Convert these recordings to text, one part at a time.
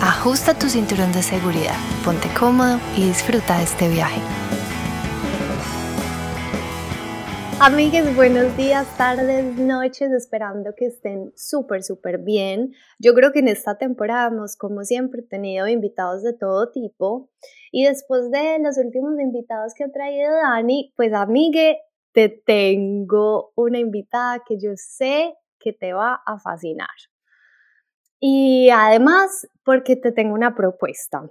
ajusta tu cinturón de seguridad, ponte cómodo y disfruta de este viaje. Amigues, buenos días, tardes, noches, esperando que estén súper, súper bien. Yo creo que en esta temporada hemos, como siempre, tenido invitados de todo tipo. Y después de los últimos invitados que ha traído Dani, pues amigue, te tengo una invitada que yo sé que te va a fascinar. Y además, porque te tengo una propuesta.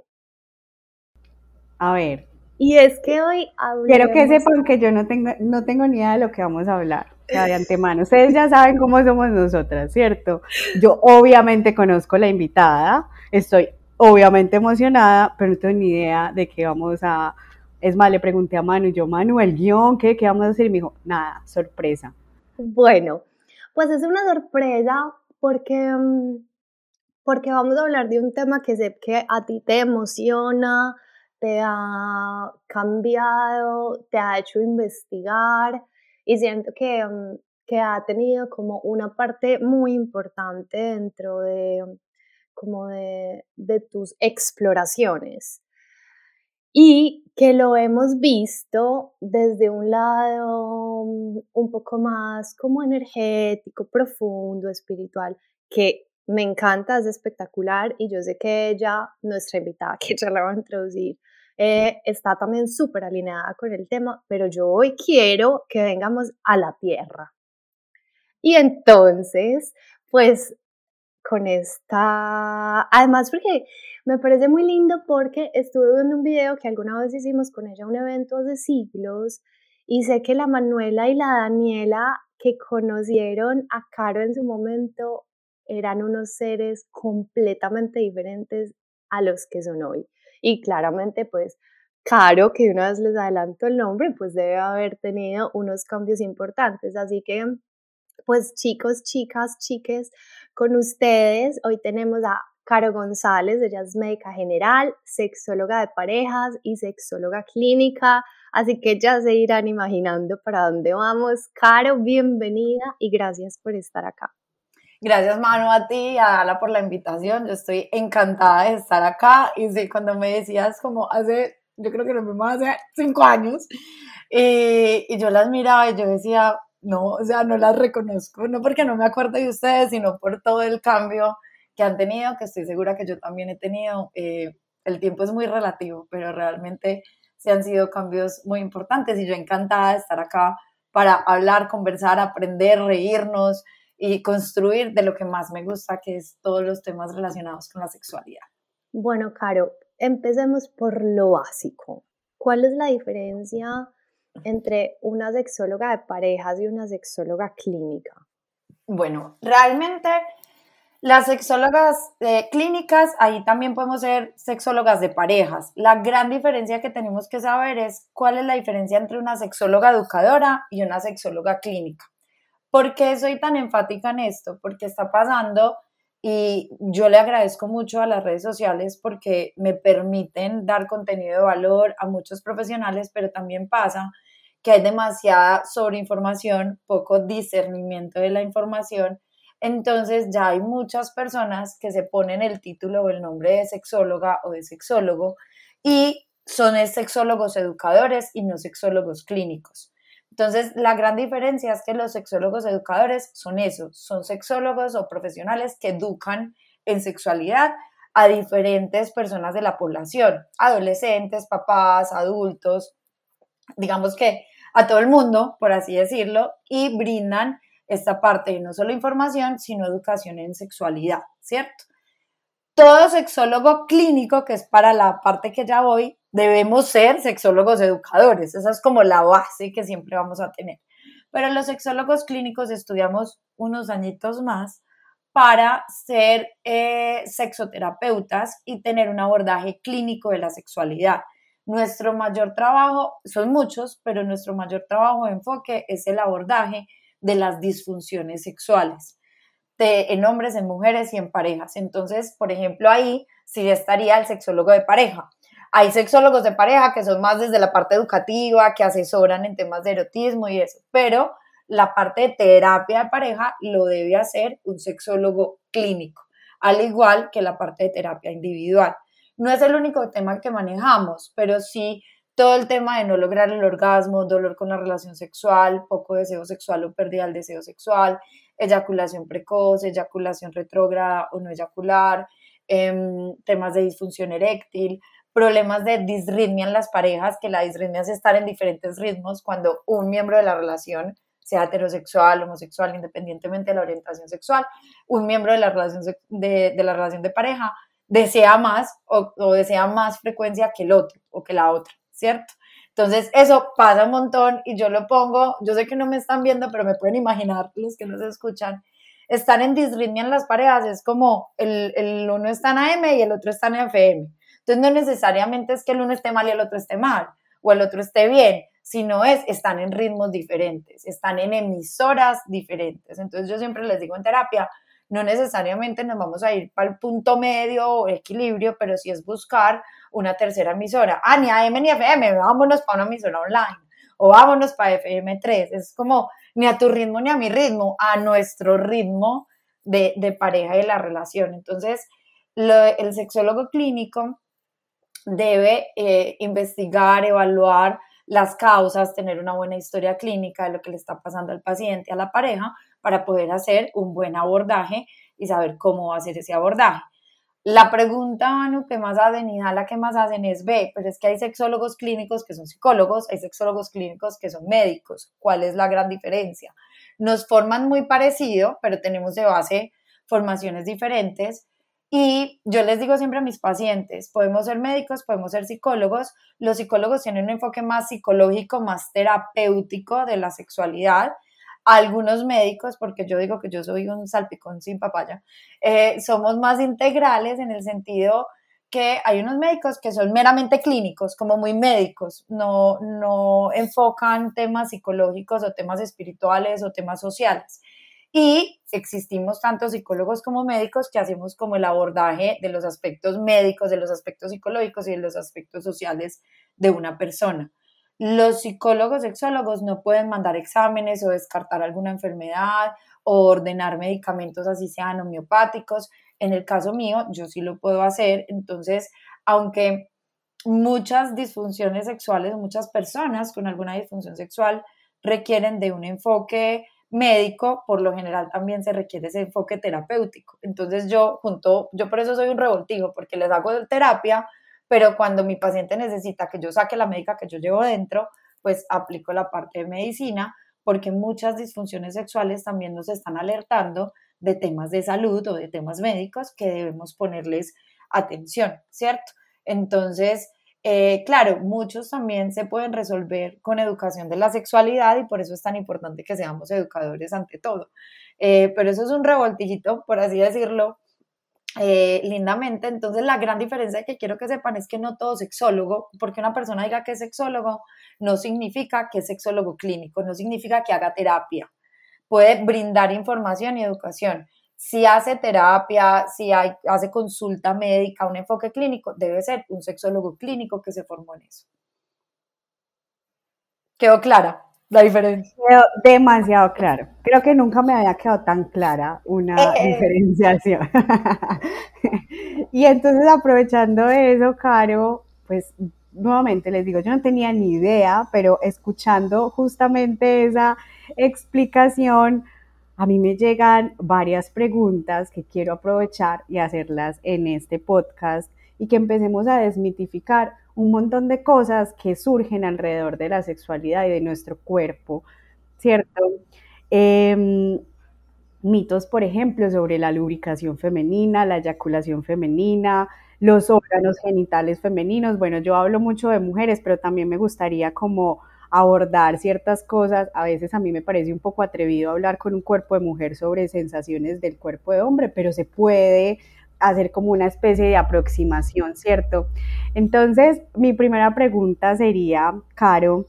A ver. Y es que hoy Quiero que sepan que yo no tengo, no tengo ni idea de lo que vamos a hablar, de antemano. Ustedes ya saben cómo somos nosotras, ¿cierto? Yo obviamente conozco la invitada, estoy obviamente emocionada, pero no tengo ni idea de qué vamos a... Es más, le pregunté a Manu, y yo, Manu, el guion, ¿qué, ¿qué vamos a hacer? Y me dijo, nada, sorpresa. Bueno, pues es una sorpresa porque mm, porque vamos a hablar de un tema que sé que a ti te emociona, te ha cambiado, te ha hecho investigar y siento que, mm, que ha tenido como una parte muy importante dentro de, como de, de tus exploraciones. Y que lo hemos visto desde un lado mm, un poco más como energético, profundo, espiritual, que me encanta, es espectacular y yo sé que ella, nuestra invitada, que ya la va a introducir, eh, está también súper alineada con el tema, pero yo hoy quiero que vengamos a la tierra. Y entonces, pues con esta, además porque me parece muy lindo porque estuve viendo un video que alguna vez hicimos con ella, un evento hace siglos, y sé que la Manuela y la Daniela que conocieron a Caro en su momento eran unos seres completamente diferentes a los que son hoy. Y claramente, pues, Caro, que una vez les adelanto el nombre, pues debe haber tenido unos cambios importantes. Así que, pues chicos, chicas, chiques, con ustedes, hoy tenemos a Caro González, ella es médica general, sexóloga de parejas y sexóloga clínica, así que ya se irán imaginando para dónde vamos. Caro, bienvenida y gracias por estar acá. Gracias, Manu, a ti y a Ala por la invitación. Yo estoy encantada de estar acá. Y sí, cuando me decías, como hace, yo creo que nos vimos hace cinco años, y, y yo las miraba y yo decía, no, o sea, no las reconozco, no porque no me acuerdo de ustedes, sino por todo el cambio que han tenido, que estoy segura que yo también he tenido. Eh, el tiempo es muy relativo, pero realmente se han sido cambios muy importantes y yo encantada de estar acá para hablar, conversar, aprender, reírnos, y construir de lo que más me gusta, que es todos los temas relacionados con la sexualidad. Bueno, Caro, empecemos por lo básico. ¿Cuál es la diferencia entre una sexóloga de parejas y una sexóloga clínica? Bueno, realmente las sexólogas eh, clínicas, ahí también podemos ser sexólogas de parejas. La gran diferencia que tenemos que saber es cuál es la diferencia entre una sexóloga educadora y una sexóloga clínica. ¿Por qué soy tan enfática en esto? Porque está pasando y yo le agradezco mucho a las redes sociales porque me permiten dar contenido de valor a muchos profesionales, pero también pasa que hay demasiada sobreinformación, poco discernimiento de la información. Entonces ya hay muchas personas que se ponen el título o el nombre de sexóloga o de sexólogo y son sexólogos educadores y no sexólogos clínicos. Entonces, la gran diferencia es que los sexólogos educadores son esos, son sexólogos o profesionales que educan en sexualidad a diferentes personas de la población, adolescentes, papás, adultos, digamos que a todo el mundo, por así decirlo, y brindan esta parte de no solo información, sino educación en sexualidad, ¿cierto? Todo sexólogo clínico, que es para la parte que ya voy, debemos ser sexólogos educadores. Esa es como la base que siempre vamos a tener. Pero los sexólogos clínicos estudiamos unos añitos más para ser eh, sexoterapeutas y tener un abordaje clínico de la sexualidad. Nuestro mayor trabajo, son muchos, pero nuestro mayor trabajo de enfoque es el abordaje de las disfunciones sexuales, en hombres, en mujeres y en parejas. Entonces, por ejemplo, ahí sí estaría el sexólogo de pareja. Hay sexólogos de pareja que son más desde la parte educativa, que asesoran en temas de erotismo y eso, pero la parte de terapia de pareja lo debe hacer un sexólogo clínico, al igual que la parte de terapia individual. No es el único tema que manejamos, pero sí todo el tema de no lograr el orgasmo, dolor con la relación sexual, poco deseo sexual o pérdida del deseo sexual, eyaculación precoz, eyaculación retrógrada o no eyacular, em, temas de disfunción eréctil, problemas de disritmia en las parejas, que la disritmia es estar en diferentes ritmos cuando un miembro de la relación sea heterosexual, homosexual, independientemente de la orientación sexual, un miembro de la relación de, la relación de pareja desea más o, o, desea más frecuencia que el otro o que la otra, ¿cierto? Entonces, eso pasa un montón y yo lo pongo, yo sé que no me están viendo, pero me pueden imaginar los que nos escuchan, estar en disritmia en las parejas es como el, el uno está en AM y el otro está en FM. Entonces, no necesariamente es que el uno esté mal y el otro esté mal, o el otro esté bien, sino es, están en ritmos diferentes, están en emisoras diferentes. Entonces yo siempre les digo en terapia, no necesariamente nos vamos a ir para el punto medio o equilibrio, pero sí es buscar una tercera emisora. Ah, ni AM ni FM, vámonos para una emisora online o vámonos para FM3. Es como ni a tu ritmo ni a mi ritmo, a nuestro ritmo de, pareja y de la relación. Entonces, el sexólogo clínico debe eh, investigar, evaluar las causas, tener una buena historia clínica de lo que le está pasando al paciente, a la pareja, para poder hacer un buen abordaje y saber cómo hacer ese abordaje. La pregunta, Manu, que más hacen y la que más hacen es, ve, pero es que hay sexólogos clínicos que son psicólogos, hay sexólogos clínicos que son médicos. ¿Cuál es la gran diferencia? Nos forman muy parecido, pero tenemos de base formaciones diferentes y yo les digo siempre a mis pacientes, podemos ser médicos, podemos ser psicólogos. Los psicólogos tienen un enfoque más psicológico, más terapéutico de la sexualidad. Algunos médicos, porque yo digo que yo soy un salpicón sin papaya, eh, somos más integrales en el sentido que hay unos médicos que son meramente clínicos, como muy médicos, no, no enfocan temas psicológicos o temas espirituales o temas sociales. Y existimos tanto psicólogos como médicos que hacemos como el abordaje de los aspectos médicos, de los aspectos psicológicos y de los aspectos sociales de una persona. Los psicólogos sexólogos no pueden mandar exámenes o descartar alguna enfermedad o ordenar medicamentos así sean homeopáticos. En el caso mío, yo sí lo puedo hacer. Entonces, aunque muchas disfunciones sexuales, muchas personas con alguna disfunción sexual requieren de un enfoque médico, por lo general también se requiere ese enfoque terapéutico. Entonces yo junto, yo por eso soy un revoltijo, porque les hago terapia, pero cuando mi paciente necesita que yo saque la médica que yo llevo dentro, pues aplico la parte de medicina, porque muchas disfunciones sexuales también nos están alertando de temas de salud o de temas médicos que debemos ponerles atención, ¿cierto? Entonces, eh, claro, muchos también se pueden resolver con educación de la sexualidad y por eso es tan importante que seamos educadores ante todo. Eh, pero eso es un revoltijito, por así decirlo, eh, lindamente. Entonces, la gran diferencia que quiero que sepan es que no todo sexólogo, porque una persona diga que es sexólogo, no significa que es sexólogo clínico, no significa que haga terapia. Puede brindar información y educación si hace terapia, si hay, hace consulta médica, un enfoque clínico, debe ser un sexólogo clínico que se formó en eso. ¿Quedó clara la diferencia? Quedó demasiado claro. Creo que nunca me había quedado tan clara una eh. diferenciación. y entonces aprovechando eso, Caro, pues nuevamente les digo, yo no tenía ni idea, pero escuchando justamente esa explicación, a mí me llegan varias preguntas que quiero aprovechar y hacerlas en este podcast y que empecemos a desmitificar un montón de cosas que surgen alrededor de la sexualidad y de nuestro cuerpo, ¿cierto? Em, mitos, por ejemplo, sobre la lubricación femenina, la eyaculación femenina, los órganos genitales femeninos. Bueno, yo hablo mucho de mujeres, pero también me gustaría como abordar ciertas cosas. A veces a mí me parece un poco atrevido hablar con un cuerpo de mujer sobre sensaciones del cuerpo de hombre, pero se puede hacer como una especie de aproximación, ¿cierto? Entonces, mi primera pregunta sería, Caro,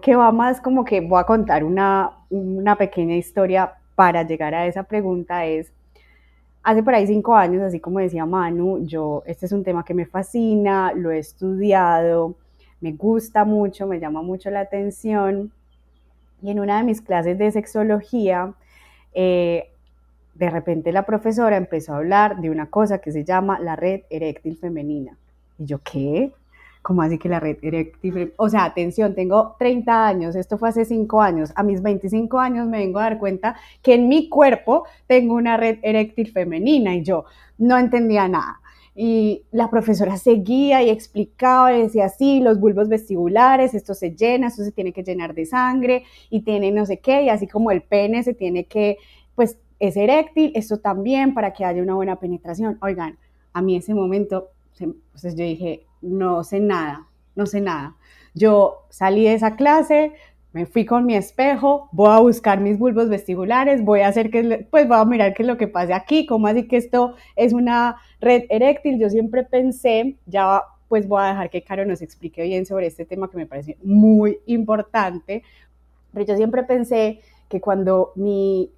que va más como que voy a contar una, una pequeña historia para llegar a esa pregunta, es, hace por ahí cinco años, así como decía Manu, yo, este es un tema que me fascina, lo he estudiado, me gusta mucho, me llama mucho la atención, y en una de mis clases de sexología, eh, de repente la profesora empezó a hablar de una cosa que se llama la red eréctil femenina. Y yo, ¿qué? ¿Cómo así que la red eréctil? O sea, atención, tengo 30 años, esto fue hace 5 años. A mis 25 años me vengo a dar cuenta que en mi cuerpo tengo una red eréctil femenina y yo no entendía nada. Y la profesora seguía y explicaba y decía, sí, los bulbos vestibulares, esto se llena, esto se tiene que llenar de sangre y tiene no sé qué, y así como el pene se tiene que, pues es eréctil, esto también para que haya una buena penetración. Oigan, a mí ese momento, pues yo dije, no sé nada, no sé nada. Yo salí de esa clase, me fui con mi espejo, voy a buscar mis bulbos vestibulares, voy a hacer que, pues voy a mirar qué es lo que pasa aquí, cómo así que esto es una red eréctil. Yo siempre pensé, ya pues voy a dejar que Caro nos explique bien sobre este tema que me parece muy importante, pero yo siempre pensé que cuando mi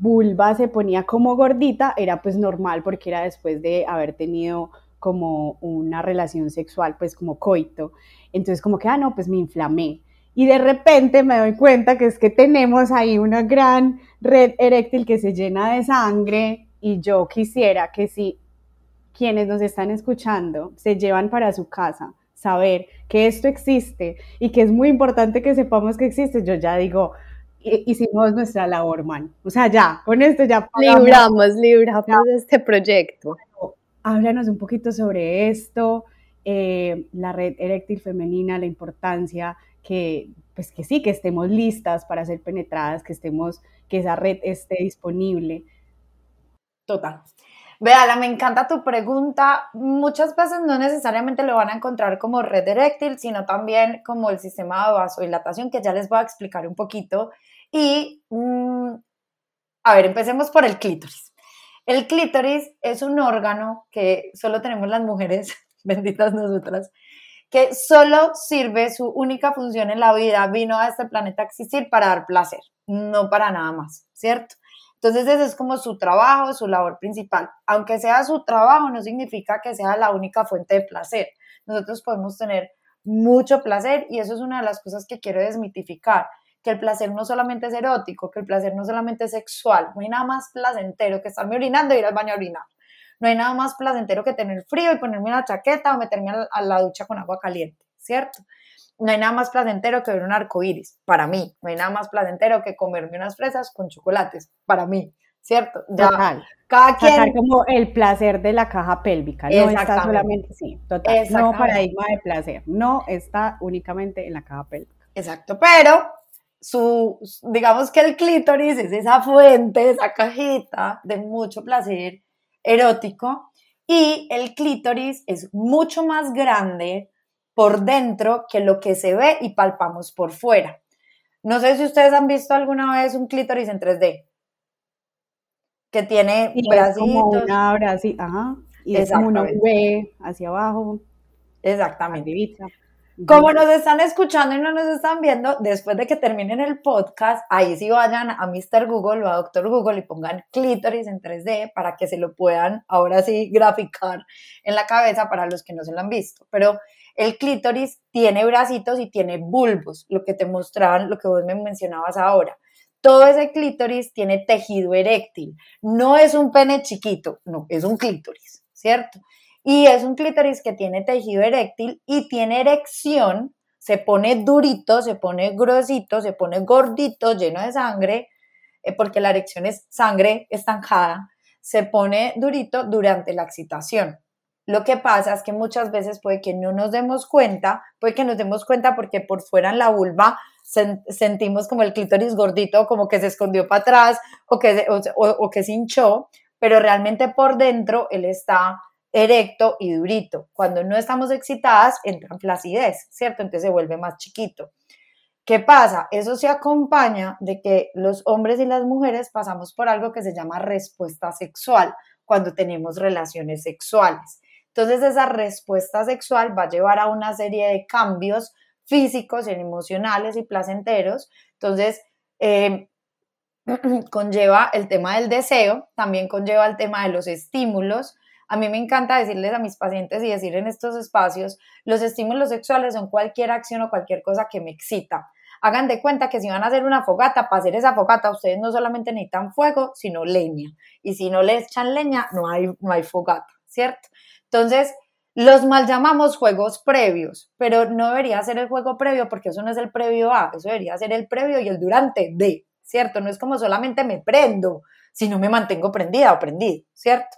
vulva se ponía como gordita era pues normal porque era después de haber tenido como una relación sexual, pues como coito. Entonces como que, ah, no, pues me inflamé. Y de repente me doy cuenta que es que tenemos ahí una gran red eréctil que se llena de sangre y yo quisiera que si quienes nos están escuchando se llevan para su casa saber que esto existe y que es muy importante que sepamos que existe, yo ya digo, hicimos nuestra labor, man. O sea, ya, con esto ya libramos, libramos este proyecto. Háblanos un poquito sobre esto, eh, la red eréctil femenina, la importancia que, pues que sí, que estemos listas para ser penetradas, que estemos, que esa red esté disponible. Total. Véala, me encanta tu pregunta. Muchas veces no necesariamente lo van a encontrar como red eréctil, sino también como el sistema de vasodilatación, que ya les voy a explicar un poquito. Y, mm, a ver, empecemos por el clítoris. El clítoris es un órgano que solo tenemos las mujeres, benditas nosotras, que solo sirve su única función en la vida, vino a este planeta a existir para dar placer, no para nada más, ¿cierto? Entonces ese es como su trabajo, su labor principal. Aunque sea su trabajo, no significa que sea la única fuente de placer. Nosotros podemos tener mucho placer y eso es una de las cosas que quiero desmitificar que el placer no solamente es erótico, que el placer no solamente es sexual, no hay nada más placentero que estarme orinando e ir al baño a orinar. No hay nada más placentero que tener frío y ponerme una chaqueta o meterme a la ducha con agua caliente, ¿cierto? No hay nada más placentero que ver un arco iris, para mí. No hay nada más placentero que comerme unas fresas con chocolates, para mí, ¿cierto? total. Cada quien. como el placer de la caja pélvica, no está solamente, sí, total. No paradigma de placer, no está únicamente en la caja pélvica. Exacto, pero su, digamos que el clítoris es esa fuente, esa cajita de mucho placer erótico y el clítoris es mucho más grande por dentro que lo que se ve y palpamos por fuera. No sé si ustedes han visto alguna vez un clítoris en 3D que tiene bracitos. Como una ajá, y es como una V hacia abajo. Exactamente. Como nos están escuchando y no nos están viendo, después de que terminen el podcast, ahí sí vayan a Mr. Google o a Doctor Google y pongan clítoris en 3D para que se lo puedan ahora sí graficar en la cabeza para los que no se lo han visto. Pero el clítoris tiene bracitos y tiene bulbos, lo que te mostraban, lo que vos me mencionabas ahora. Todo ese clítoris tiene tejido eréctil. No es un pene chiquito, no, es un clítoris, ¿cierto? Y es un clítoris que tiene tejido eréctil y tiene erección, se pone durito, se pone grosito, se pone gordito, lleno de sangre, eh, porque la erección es sangre estancada, se pone durito durante la excitación. Lo que pasa es que muchas veces puede que no nos demos cuenta, puede que nos demos cuenta porque por fuera en la vulva sentimos como el clítoris gordito, como que se escondió para atrás o que, o que se hinchó, pero realmente por dentro él está erecto y durito. Cuando no estamos excitadas, entra en ¿cierto? Entonces se vuelve más chiquito. ¿Qué pasa? Eso se acompaña de que los hombres y las mujeres pasamos por algo que se llama respuesta sexual cuando tenemos relaciones sexuales. Entonces esa respuesta sexual va a llevar a una serie de cambios físicos, emocionales y placenteros. Entonces, eh, conlleva el tema del deseo, también conlleva el tema de los estímulos. A mí me encanta decirles a mis pacientes y decir en estos espacios, los estímulos sexuales son cualquier acción o cualquier cosa que me excita hagan de cuenta que si van a hacer una fogata, para hacer esa fogata ustedes no solamente necesitan fuego, sino leña. Y si no le echan leña, no hay, no hay fogata, ¿cierto? Entonces, los mal llamamos juegos previos, pero no debería ser el juego previo porque eso no es el previo A, eso debería ser el previo y el durante D, ¿cierto? No es como solamente me prendo, sino me mantengo prendida o prendido, ¿cierto?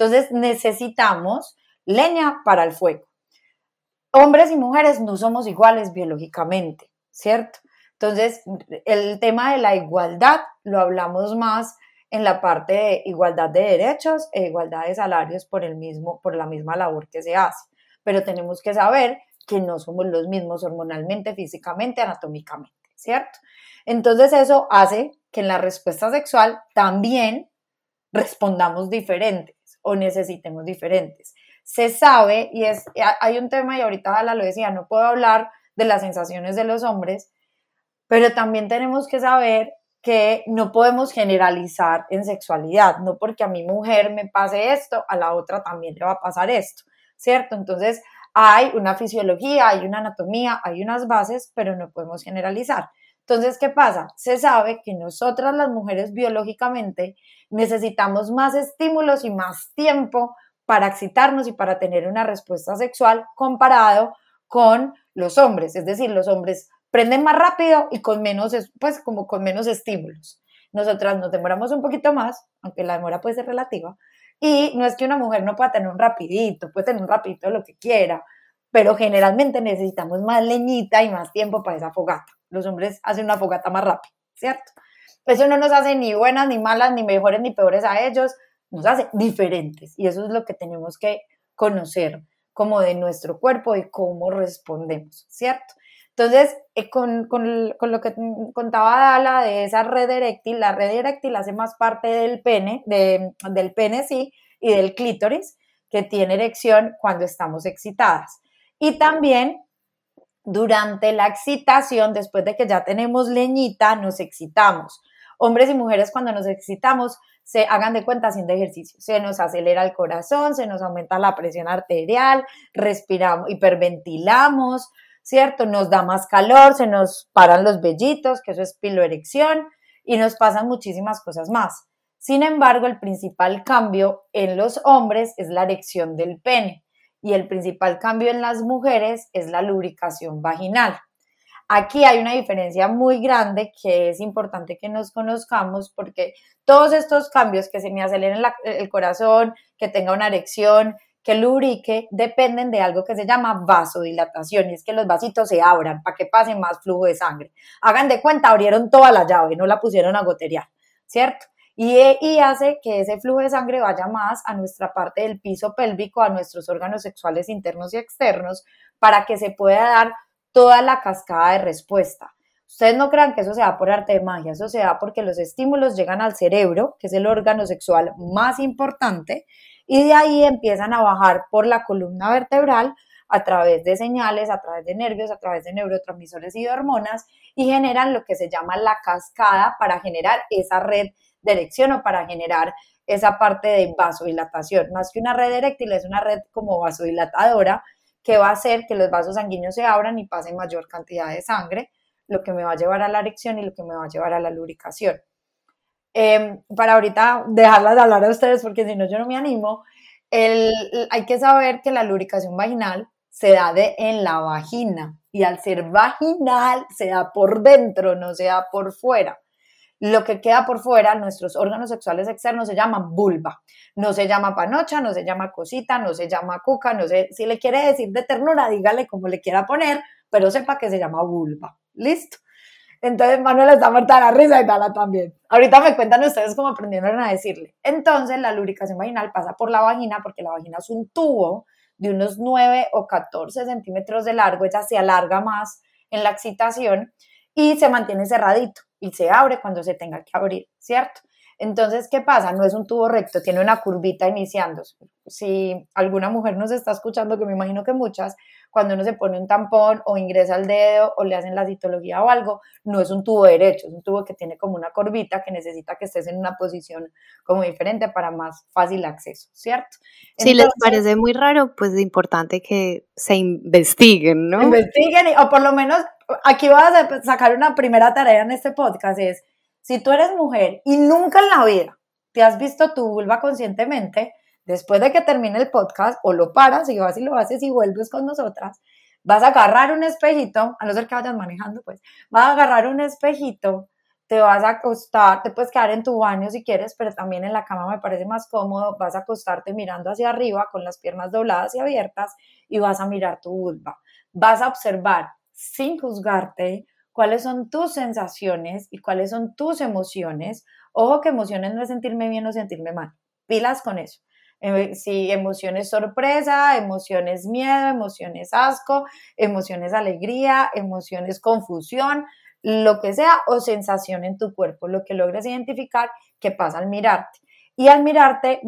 Entonces necesitamos leña para el fuego. Hombres y mujeres no somos iguales biológicamente. ¿cierto? Entonces, el tema de la igualdad lo hablamos más en la parte de igualdad de derechos e igualdad de salarios por, el mismo, por la misma labor que se hace. Pero tenemos que saber que no somos los mismos hormonalmente, físicamente, anatómicamente, ¿cierto? Entonces eso hace que en la respuesta sexual también respondamos diferentes o necesitemos diferentes. Se sabe, y es, hay un tema, y ahorita la lo decía, no puedo hablar de las sensaciones de los hombres, pero también tenemos que saber que no podemos generalizar en sexualidad, no porque a mi mujer me pase esto, a la otra también le va a pasar esto, ¿cierto? Entonces hay una fisiología, hay una anatomía, hay unas bases, pero no podemos generalizar. Entonces, ¿qué pasa? Se sabe que nosotras las mujeres biológicamente necesitamos más estímulos y más tiempo para excitarnos y para tener una respuesta sexual comparado con los hombres, es decir, los hombres prenden más rápido y con menos, pues como con menos estímulos. Nosotras nos demoramos un poquito más, aunque la demora puede ser relativa, y no es que una mujer no pueda tener un rapidito, puede tener un rapidito lo que quiera, pero generalmente necesitamos más leñita y más tiempo para esa fogata. Los hombres hacen una fogata más rápida, ¿cierto? Eso no nos hace ni buenas, ni malas, ni mejores, ni peores a ellos, nos hace diferentes y eso es lo que tenemos que conocer como de nuestro cuerpo y cómo respondemos, ¿cierto? Entonces, eh, con, lo que contaba Dala de esa red eréctil, la red eréctil hace más parte del pene, del pene, sí, y del clítoris, que tiene erección cuando estamos excitadas. Y también durante la excitación, después de que ya tenemos leñita, nos excitamos. Hombres y mujeres cuando nos excitamos se hagan de cuenta haciendo ejercicio. Se nos acelera el corazón, se nos aumenta la presión arterial, respiramos, hiperventilamos, ¿cierto? Nos da más calor, se nos paran los vellitos, que eso es piloerección, y nos pasan muchísimas cosas más. Sin embargo, el principal cambio en los hombres es la erección del pene y el principal cambio en las mujeres es la lubricación vaginal. Aquí hay una diferencia muy grande que es importante que nos conozcamos porque todos estos cambios que se me aceleren el corazón, que tenga una erección, que lubrique, dependen de algo que se llama vasodilatación y es que los vasitos se abran para que pase más flujo de sangre. Hagan de cuenta, abrieron toda la llave, no la pusieron a goterear, ¿cierto? Y, hace que ese flujo de sangre vaya más a nuestra parte del piso pélvico, a nuestros órganos sexuales internos y externos, para que se pueda dar toda la cascada de respuesta. Ustedes no crean que eso se da por arte de magia, eso se da porque los estímulos llegan al cerebro, que es el órgano sexual más importante, y de ahí empiezan a bajar por la columna vertebral a través de señales, a través de nervios, a través de neurotransmisores y hormonas, y generan lo que se llama la cascada para generar esa red de erección o para generar esa parte de vasodilatación. Más que una red eréctil, es una red como vasodilatadora que va a hacer que los vasos sanguíneos se abran y pasen mayor cantidad de sangre, lo que me va a llevar a la erección y lo que me va a llevar a la lubricación. Em, para ahorita dejarlas de hablar a ustedes porque si no yo no me animo, hay que saber que la lubricación vaginal se da de en la vagina y al ser vaginal se da por dentro, no se da por fuera. Lo que queda por fuera, nuestros órganos sexuales externos, se llama vulva. No se llama panocha, no se llama cosita, no se llama cuca, no sé, si le quiere decir de ternura, dígale como le quiera poner, pero sepa que se llama vulva. ¿Listo? Entonces Manuel está muerta de la risa y Dala también. Ahorita me cuentan ustedes cómo aprendieron a decirle. Entonces la lubricación vaginal pasa por la vagina porque la vagina es un tubo de unos 9 o 14 centímetros de largo, ella se alarga más en la excitación y se mantiene cerradito y se abre cuando se tenga que abrir, ¿cierto? Entonces, ¿qué pasa? No es un tubo recto, tiene una curvita iniciando. Si alguna mujer nos está escuchando, que me imagino que muchas, cuando uno se pone un tampón o ingresa el dedo o le hacen la citología o algo, no es un tubo derecho, es un tubo que tiene como una curvita que necesita que estés en una posición como diferente para más fácil acceso, ¿cierto? si les parece muy raro, pues es importante que se investiguen, ¿no? Investiguen, o por lo menos aquí vas a sacar una primera tarea en este podcast, es si tú eres mujer y nunca en la vida te has visto tu vulva conscientemente, después de que termine el podcast, o lo paras y vas y lo haces y vuelves con nosotras, vas a agarrar un espejito, a no ser que vayas manejando, pues, vas a agarrar un espejito, te vas a acostar, te puedes quedar en tu baño si quieres, pero también en la cama me parece más cómodo, vas a acostarte mirando hacia arriba con las piernas dobladas y abiertas y vas a mirar tu vulva. Vas a observar sin juzgarte cuáles son tus sensaciones y cuáles son tus emociones. Ojo que emociones no es sentirme bien o sentirme mal. Pilas con eso. Eh, si emociones sorpresa, emociones miedo, emociones asco, emociones alegría, emociones confusión, lo que sea, o sensación en tu cuerpo, lo que logres identificar que pasa al mirarte. Y al mirarte,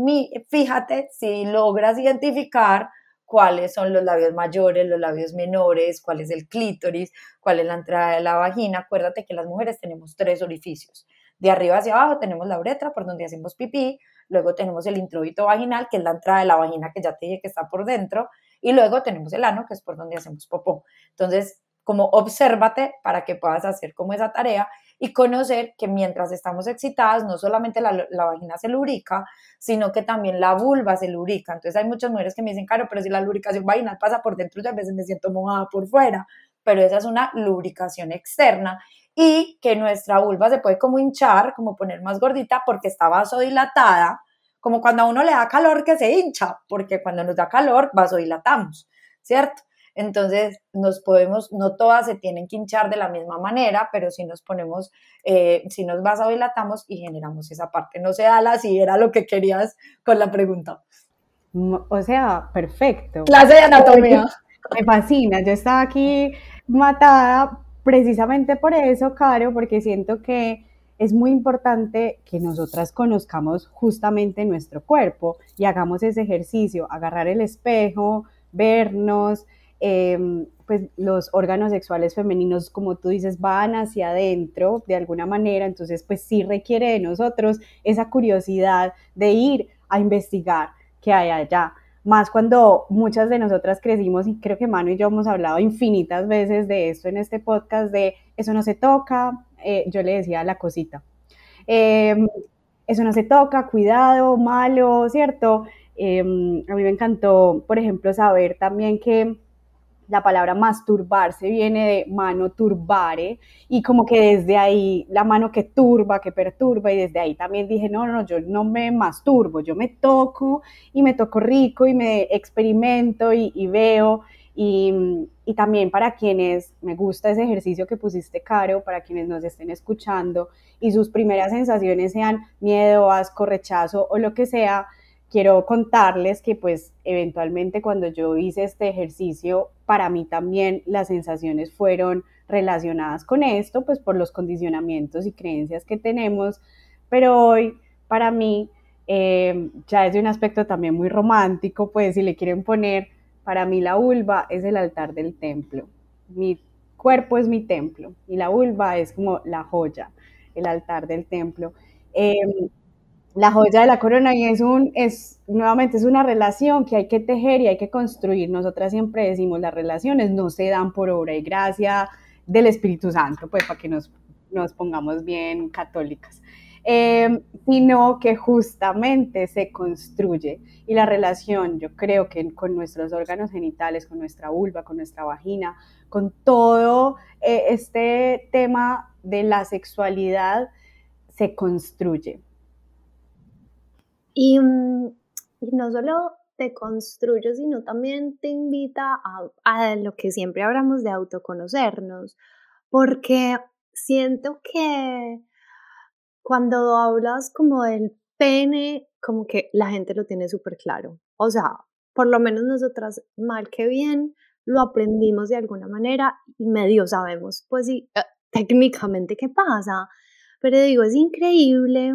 fíjate si logras identificar cuáles son los labios mayores, los labios menores, cuál es el clítoris, cuál es la entrada de la vagina. Acuérdate que las mujeres tenemos tres orificios. De arriba hacia abajo tenemos la uretra, por donde hacemos pipí, luego tenemos el introito vaginal, que es la entrada de la vagina que ya te dije que está por dentro, y luego tenemos el ano, que es por donde hacemos popó. Entonces, como obsérvate para que puedas hacer como esa tarea y conocer que mientras estamos excitadas, no solamente la, vagina se lubrica, sino que también la vulva se lubrica. Entonces hay muchas mujeres que me dicen, claro, pero si la lubricación vaginal pasa por dentro, yo a veces me siento mojada por fuera, pero esa es una lubricación externa y que nuestra vulva se puede como hinchar, como poner más gordita porque está vasodilatada, como cuando a uno le da calor que se hincha, porque cuando nos da calor vasodilatamos, ¿cierto? Entonces, nos podemos, no todas se tienen que hinchar de la misma manera, pero si nos ponemos, eh, si nos vasodilatamos y generamos esa parte. No sé, Ala, si era lo que querías con la pregunta. O sea, perfecto. Clase de anatomía. Me fascina. Yo estaba aquí matada precisamente por eso, Caro, porque siento que es muy importante que nosotras conozcamos justamente nuestro cuerpo y hagamos ese ejercicio, agarrar el espejo, vernos, Em, pues los órganos sexuales femeninos, como tú dices, van hacia adentro de alguna manera, entonces pues sí requiere de nosotros esa curiosidad de ir a investigar qué hay allá. Más cuando muchas de nosotras crecimos, y creo que Manu y yo hemos hablado infinitas veces de esto en este podcast, de eso no se toca, eh, yo le decía la cosita. Em, eso no se toca, cuidado, malo, ¿cierto? Em, a mí me encantó, por ejemplo, saber también que la palabra masturbarse viene de mano turbare y como que desde ahí la mano que turba, que perturba y desde ahí también dije, no, no, yo no me masturbo, yo me toco y me toco rico y me experimento y, veo y, y, también para quienes me gusta ese ejercicio que pusiste, Caro, para quienes nos estén escuchando y sus primeras sensaciones sean miedo, asco, rechazo o lo que sea, quiero contarles que pues eventualmente cuando yo hice este ejercicio, para mí también las sensaciones fueron relacionadas con esto, pues por los condicionamientos y creencias que tenemos, pero hoy para mí eh, ya es de un aspecto también muy romántico, pues si le quieren poner, para mí la vulva es el altar del templo, mi cuerpo es mi templo y la vulva es como la joya, el altar del templo. Em, la joya de la corona y es un, es, nuevamente, es una relación que hay que tejer y hay que construir. Nosotras siempre decimos, las relaciones no se dan por obra y gracia del Espíritu Santo, pues para que nos, nos pongamos bien católicas, em, sino que justamente se construye. Y la relación, yo creo que con nuestros órganos genitales, con nuestra vulva, con nuestra vagina, con todo eh, este tema de la sexualidad, se construye Mm, y, no solo te construye, sino también te invita a, lo que siempre hablamos de autoconocernos, porque siento que cuando hablas como del pene, como que la gente lo tiene súper claro. O sea, por lo menos nosotras, mal que bien, lo aprendimos de alguna manera y medio sabemos, pues sí, eh, técnicamente qué pasa, pero digo, es increíble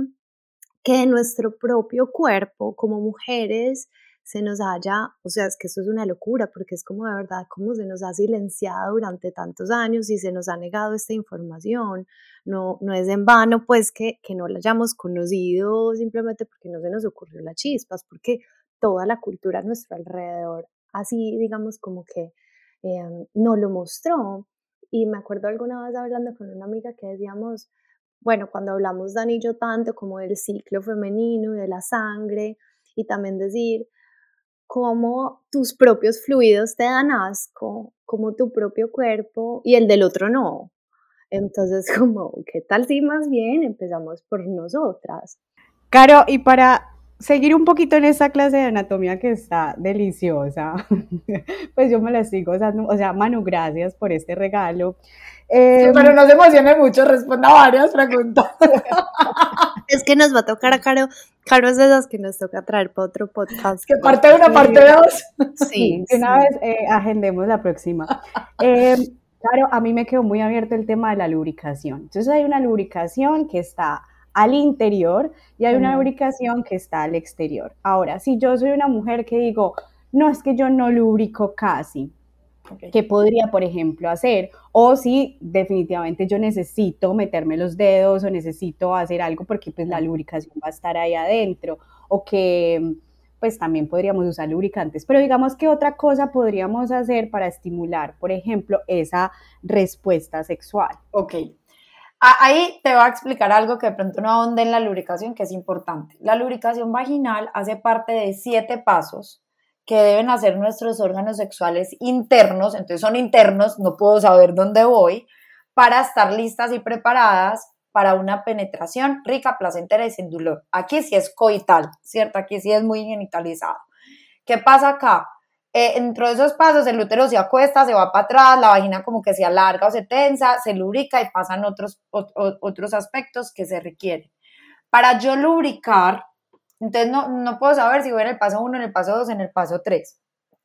que nuestro propio cuerpo como mujeres se nos haya, o sea, es que eso es una locura, porque es como de verdad, como se nos ha silenciado durante tantos años y se nos ha negado esta información. No, no es en vano, pues, que, que no la hayamos conocido simplemente porque no se nos ocurrió la chispas, porque toda la cultura a nuestro alrededor, así, digamos, como que eh, no lo mostró. Y me acuerdo alguna vez hablando con una amiga que decíamos, bueno, cuando hablamos, Dani y yo, tanto como del ciclo femenino y de la sangre, y también decir, cómo tus propios fluidos te dan asco, como tu propio cuerpo y el del otro no. Entonces, como, ¿qué tal si más bien empezamos por nosotras? Caro, y para seguir un poquito en esta clase de anatomía que está deliciosa, pues yo me la sigo usando, o sea, Manu, gracias por este regalo. Eh, pero no se emocione mucho, responda varias preguntas. es que nos va a tocar a Caro, Caro es de esas que nos toca traer para otro podcast. Que parte una, parte dos. Sí, una vez eh, agendemos la próxima. Eh, claro, a mí me quedó muy abierto el tema de la lubricación. Entonces hay una lubricación que está al interior y hay una lubricación que está al exterior. Ahora, si yo soy una mujer que digo, no es que yo no lubrico casi, ¿Qué podría, por ejemplo, hacer? O si definitivamente yo necesito meterme los dedos o necesito hacer algo porque pues la lubricación va a estar ahí adentro o que pues también podríamos usar lubricantes. Pero digamos que otra cosa podríamos hacer para estimular, por ejemplo, esa respuesta sexual. Ok. Ahí te voy a explicar algo que de pronto no ahonde en la lubricación, que es importante. La lubricación vaginal hace parte de siete pasos que deben hacer nuestros órganos sexuales internos, entonces son internos, no puedo saber dónde voy, para estar listas y preparadas para una penetración rica, placentera y sin dolor. Aquí sí es coital, ¿cierto? Aquí sí es muy genitalizado. ¿Qué pasa acá? Eh, dentro de esos pasos el útero se acuesta, se va para atrás, la vagina como que se alarga o se tensa, se lubrica y pasan otros, otros aspectos que se requieren. Para yo lubricar, entonces no, puedo saber si voy en el paso 1, en el paso 2, en el paso 3.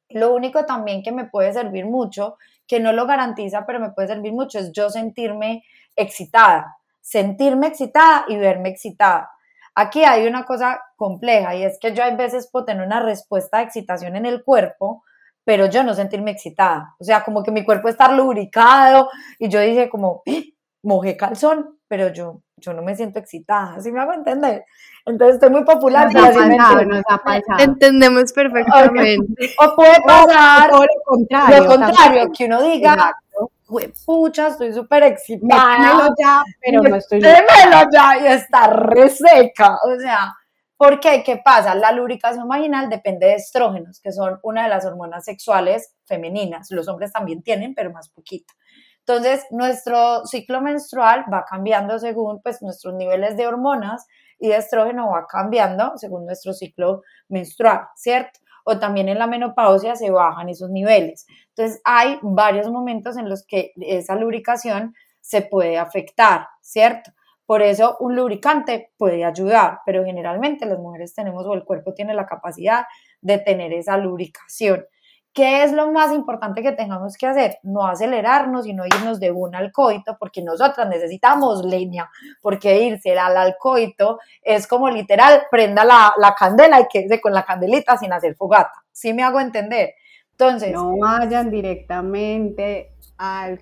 Lo único también que me puede servir mucho, que no lo garantiza, pero me puede servir mucho, es yo sentirme excitada, sentirme excitada y verme excitada. Aquí hay una cosa compleja y es que yo a veces puedo tener una respuesta de excitación en el cuerpo, pero yo no sentirme excitada. O sea, como que mi cuerpo está lubricado y yo dije como, ¡Ah! mojé calzón, pero yo, yo no me siento excitada, ¿sí me hago entender? Entonces estoy muy popular. Entendemos perfectamente. O puede pasar lo contrario, lo contrario que uno diga, pucha, estoy súper excitada. Démelo ya, pero no estoy Démelo ya y está reseca, o sea... ¿Por qué? ¿Qué pasa? La lubricación vaginal depende de estrógenos, que son una de las hormonas sexuales femeninas. Los hombres también tienen, pero más poquito. Entonces, nuestro ciclo menstrual va cambiando según pues, nuestros niveles de hormonas y de estrógeno va cambiando según nuestro ciclo menstrual, ¿cierto? O también en la menopausia se bajan esos niveles. Entonces, hay varios momentos en los que esa lubricación se puede afectar, ¿cierto? Por eso un lubricante puede ayudar, pero generalmente las mujeres tenemos o el cuerpo tiene la capacidad de tener esa lubricación. ¿Qué es lo más importante que tengamos que hacer? No acelerarnos y no irnos de un al coito, porque nosotras necesitamos leña, porque irse al alcoito es como literal, prenda la, la candela y quédese con la candelita sin hacer fogata. ¿Sí me hago entender? Entonces. No vayan directamente al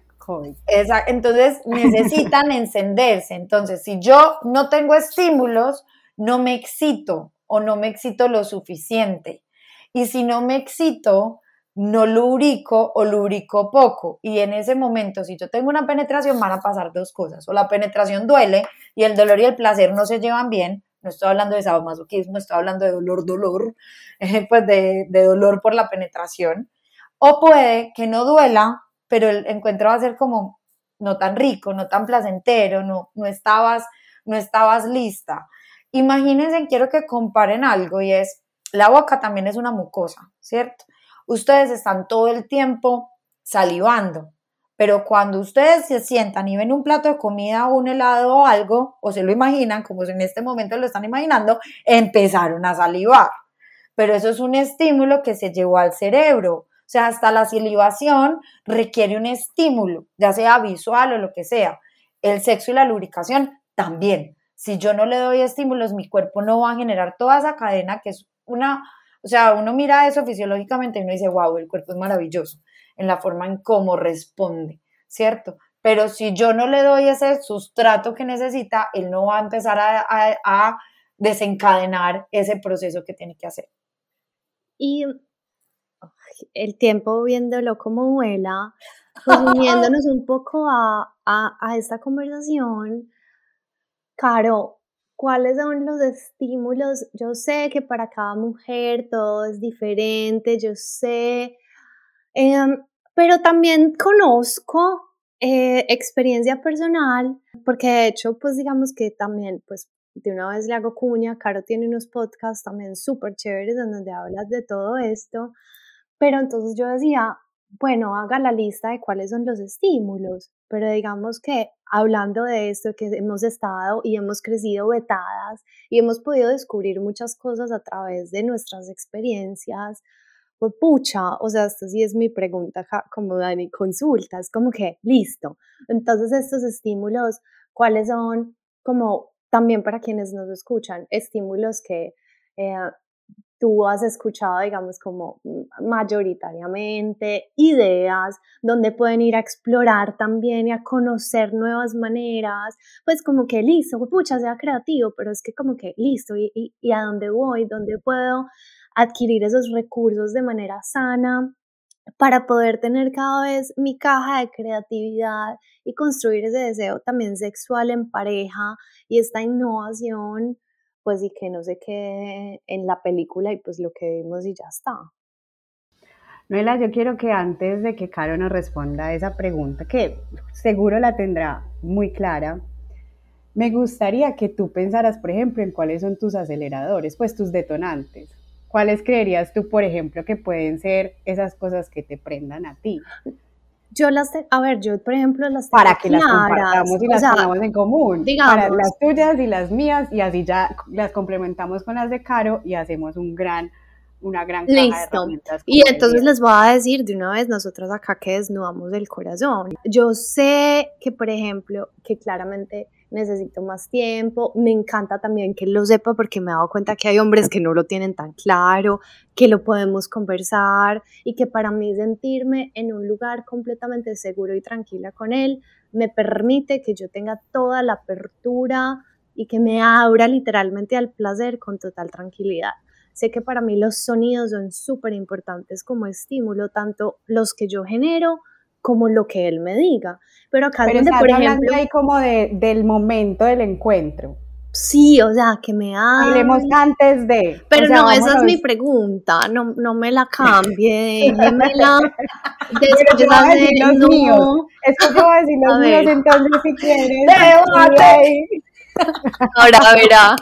Entonces necesitan encenderse. Entonces, si yo no tengo estímulos, no me excito o no me excito lo suficiente. Y si no me excito, no lubrico o lubrico poco. Y en ese momento, si yo tengo una penetración, van a pasar dos cosas. O la penetración duele y el dolor y el placer no se llevan bien. No estoy hablando de sadomasoquismo, estoy hablando de dolor, dolor, pues de, de dolor por la penetración. O puede que no duela, pero el encuentro va a ser como no tan rico, no tan placentero, no, no, estabas, no estabas lista. Imagínense, quiero que comparen algo y es, la boca también es una mucosa, ¿cierto? ustedes están todo el tiempo salivando, pero cuando ustedes se sientan y ven un plato de comida o un helado o algo, o se lo imaginan, como en este momento lo están imaginando, empezaron a salivar. Pero eso es un estímulo que se llevó al cerebro. O sea, hasta la salivación requiere un estímulo, ya sea visual o lo que sea. El sexo y la lubricación también. Si yo no le doy estímulos, mi cuerpo no va a generar toda esa cadena que es una, o sea, uno mira eso fisiológicamente y uno dice, wow, el cuerpo es maravilloso en la forma en cómo responde, ¿cierto? Pero si yo no le doy ese sustrato que necesita, él no va a empezar a, desencadenar ese proceso que tiene que hacer. Y el tiempo viéndolo como vuela, pues uniéndonos un poco a, a, esta conversación, Caro, ¿cuáles son los estímulos? Yo sé que para cada mujer todo es diferente, yo sé, em, pero también conozco eh, experiencia personal, porque de hecho, pues digamos que también, pues de una vez le hago cuña, Caro tiene unos podcasts también súper chéveres donde hablas de todo esto, pero entonces yo decía, bueno, haga la lista de cuáles son los estímulos, pero digamos que hablando de esto, que hemos estado y hemos crecido vetadas y hemos podido descubrir muchas cosas a través de nuestras experiencias, pues pucha, o sea, esto sí es mi pregunta como Dani, consulta, es como que, listo, entonces estos estímulos, ¿cuáles son como también para quienes nos escuchan, estímulos que eh, tú has escuchado, digamos, como mayoritariamente, ideas donde pueden ir a explorar también y a conocer nuevas maneras, pues como que listo, pucha, sea creativo, pero es que como que listo, y, y, y a dónde voy, dónde puedo adquirir esos recursos de manera sana para poder tener cada vez mi caja de creatividad y construir ese deseo también sexual en pareja y esta innovación, pues y que no se quede en la película y pues lo que vimos y ya está. Noela, yo quiero que antes de que Caro nos responda a esa pregunta, que seguro la tendrá muy clara, me gustaría que tú pensaras, por ejemplo, en cuáles son tus aceleradores, pues tus detonantes. ¿Cuáles creerías tú, por ejemplo, que pueden ser esas cosas que te prendan a ti? Yo las, a ver, yo por ejemplo las Para que las compartamos y las pongamos en común. Digamos, para las tuyas y las mías y así ya las complementamos con las de Caro y hacemos un gran, una gran caja Listo. de herramientas. Y entonces les voy a decir de una vez nosotros acá que desnudamos el corazón. Yo sé que, por ejemplo, que claramente necesito más tiempo. Me encanta también que lo sepa porque me he dado cuenta que hay hombres que no lo tienen tan claro, que lo podemos conversar y que para mí sentirme en un lugar completamente seguro y tranquila con él me permite que yo tenga toda la apertura y que me abra literalmente al placer con total tranquilidad. Sé que para mí los sonidos son súper importantes como estímulo, tanto los que yo genero como lo que él me diga. Pero acá Pero donde, por ejemplo, ahí como de, del momento del encuentro. Sí, o sea, que me Hablemos antes de. Pero no, esa es mi pregunta, no, no me la cambie, déjemela. Después yo voy a decir los no. míos. Es que yo voy a decir los míos, entonces si quieres. Ahora verá.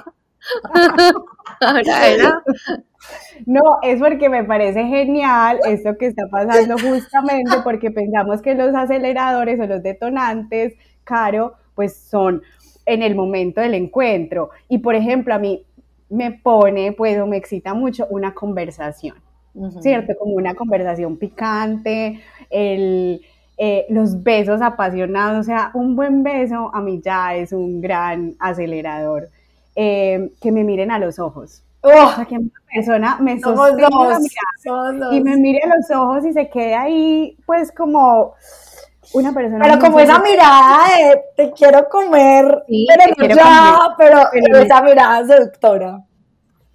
Ahora. No, es porque me parece genial esto que está pasando justamente porque pensamos que los aceleradores o los detonantes, Caro, pues son en el momento del encuentro. Y por ejemplo, a mí me pone, pues, o me excita mucho una conversación, ¿cierto? Como una conversación picante, el, eh, los besos apasionados, o sea, un buen beso a mí ya es un gran acelerador. Eh, que me miren a los ojos, Oh, que una persona me sostenga y me mire a los ojos y se quede ahí, pues como una persona. Pero como esa mirada de te quiero comer, pero ya, pero, esa mirada seductora.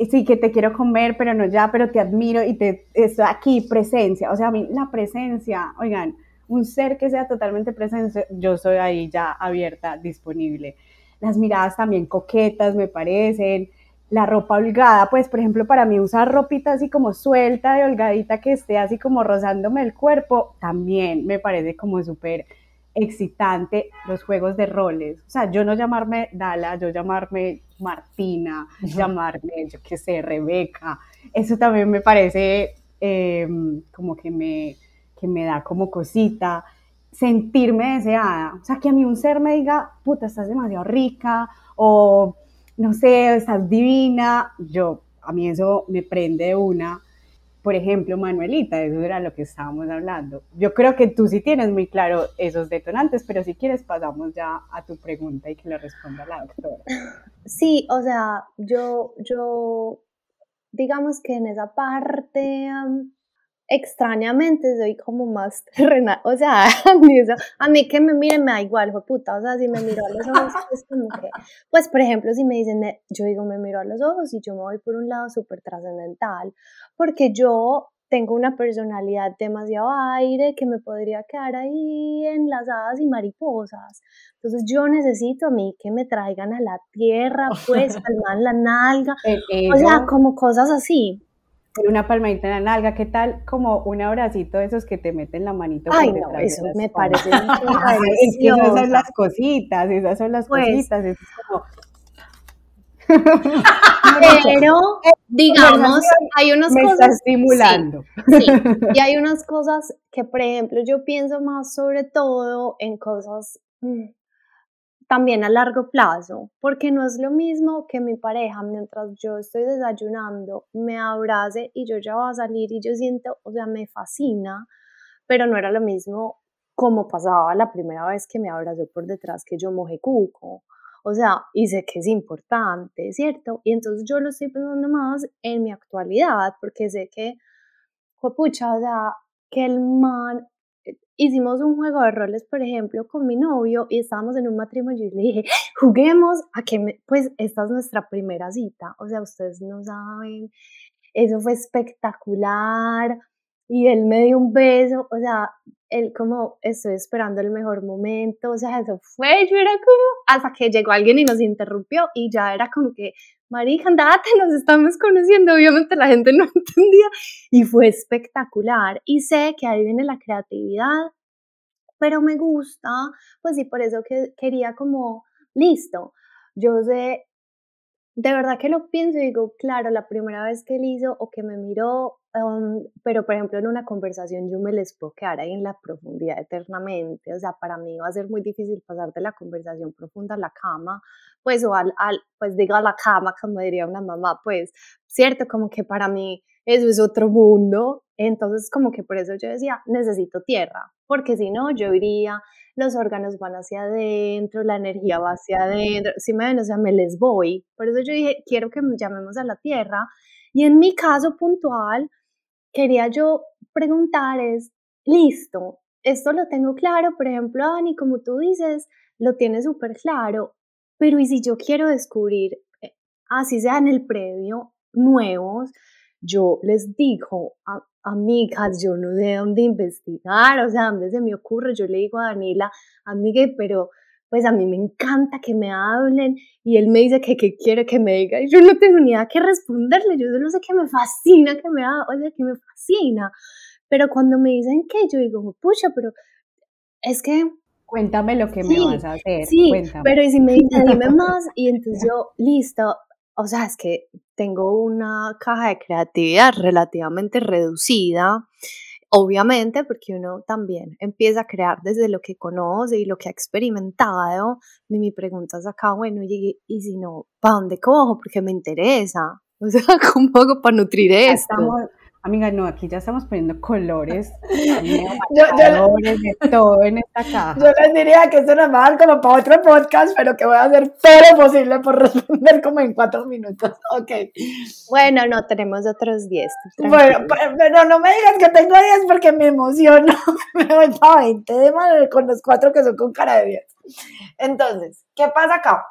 Sí, que te quiero comer, pero no ya, pero te admiro y te estoy aquí, presencia. O sea, a mí la presencia, oigan, un ser que sea totalmente presente, yo soy ahí ya abierta, disponible. Las miradas también coquetas me parecen la ropa holgada, pues por ejemplo para mí usar ropita así como suelta de holgadita que esté así como rozándome el cuerpo, también me parece como súper excitante los juegos de roles. O sea, yo no llamarme Dala, yo llamarme Martina, llamarme, yo qué sé, Rebeca, eso también me parece em, como que me, que me da como cosita sentirme deseada. O sea, que a mí un ser me diga, puta, estás demasiado rica o no sé, estás divina, yo, a mí eso me prende una. por ejemplo, Manuelita, eso era lo que estábamos hablando. Yo creo que tú sí tienes muy claro esos detonantes, pero si quieres pasamos ya a tu pregunta y que le responda la doctora. Sí, o sea, yo, yo, digamos que en esa parte, extrañamente soy como más terrenal, o sea, a mí que me miren me da igual, fue puta, o sea, si me miro a los ojos, es como que, pues por ejemplo, si me dicen, yo digo, me miro a los ojos y yo me voy por un lado súper trascendental, porque yo tengo una personalidad demasiado aire que me podría quedar ahí en las hadas y mariposas. Entonces yo necesito a mí que me traigan a la tierra, pues, palmar la nalga, o sea, como cosas así una palmadita en la nalga, ¿qué tal? Como un abracito de esos que te meten la manito. Ay, no, eso me parece. es que esas son las cositas, esas son las pues, cositas, es como. Pero, digamos, hay unas me cosas. Está estimulando. sí, y hay unas cosas que, por ejemplo, yo pienso más sobre todo en cosas mm, también a largo plazo, porque no es lo mismo que mi pareja mientras yo estoy desayunando me abrace y yo ya voy a salir y yo siento, o sea, me fascina, pero no era lo mismo como pasaba la primera vez que me abrazó por detrás que yo mojé cuco. O sea, y sé que es importante, ¿cierto? Y entonces yo lo estoy pensando más en mi actualidad, porque sé que, pucha, o sea, que el man hicimos un juego de roles, por ejemplo, con mi novio y estábamos en un matrimonio y le dije, juguemos a que, pues, esta es nuestra primera cita. O sea, ustedes no saben, eso fue espectacular y él me dio un beso, o sea, él como estoy esperando el mejor momento, o sea, eso fue, yo era como, hasta que llegó alguien y nos interrumpió y ya era como que, Marija, andate, nos estamos conociendo, obviamente la gente no entendía y fue espectacular y sé que ahí viene la creatividad, pero me gusta, pues sí, por eso que quería como, listo, yo sé, de verdad que lo pienso y digo, claro, la primera vez que él hizo o que me miró pero, por ejemplo, en una conversación yo me les puedo quedar ahí en la profundidad eternamente. O sea, para mí va a ser muy difícil pasar de la conversación profunda a la cama, pues, o al, al pues diga la cama, como diría una mamá, pues, cierto, como que para mí eso es otro mundo. Entonces, como que por eso yo decía, necesito tierra, porque si no, yo iría, los órganos van hacia adentro, la energía va hacia adentro, si me ven, o sea, me les voy. Por eso yo dije, quiero que llamemos a la tierra. Y en mi caso puntual, quería yo preguntar es, listo, esto lo tengo claro, por ejemplo, Dani, como tú dices, lo tienes súper claro, pero ¿y si yo quiero descubrir, eh, así sea en el previo, nuevos? Yo les digo, a, amigas, yo no sé dónde investigar, o sea, dónde se me ocurre, yo le digo a Daniela, amiga, pero pues a mí me encanta que me hablen y él me dice que, que quiere que me diga y yo no tengo ni idea qué responderle, yo solo sé que me fascina que me haga, o sea, que me fascina, pero cuando me dicen que yo digo, pucha, pero es que... Cuéntame lo que me vas a hacer. Sí, pero y si me dicen, dime más, y entonces yo, listo, o sea, es que tengo una caja de creatividad relativamente reducida Obviamente, porque uno también empieza a crear desde lo que conoce y lo que ha experimentado. Y mi pregunta es acá, bueno, y, y si no, ¿para dónde cojo? Porque me interesa. O sea, ¿cómo hago para nutrir esto? Amiga, no, aquí ya estamos poniendo colores, colores de todo en esta caja. Yo les diría que esto va a dar como para otro podcast, pero que voy a hacer todo lo posible por responder como en cuatro minutos. Ok. Bueno, no, tenemos otros diez. Bueno, pero no me digas que tengo diez porque me emociono. me voy para 20 de madre con los cuatro que son con cara de diez. Entonces, ¿qué pasa acá?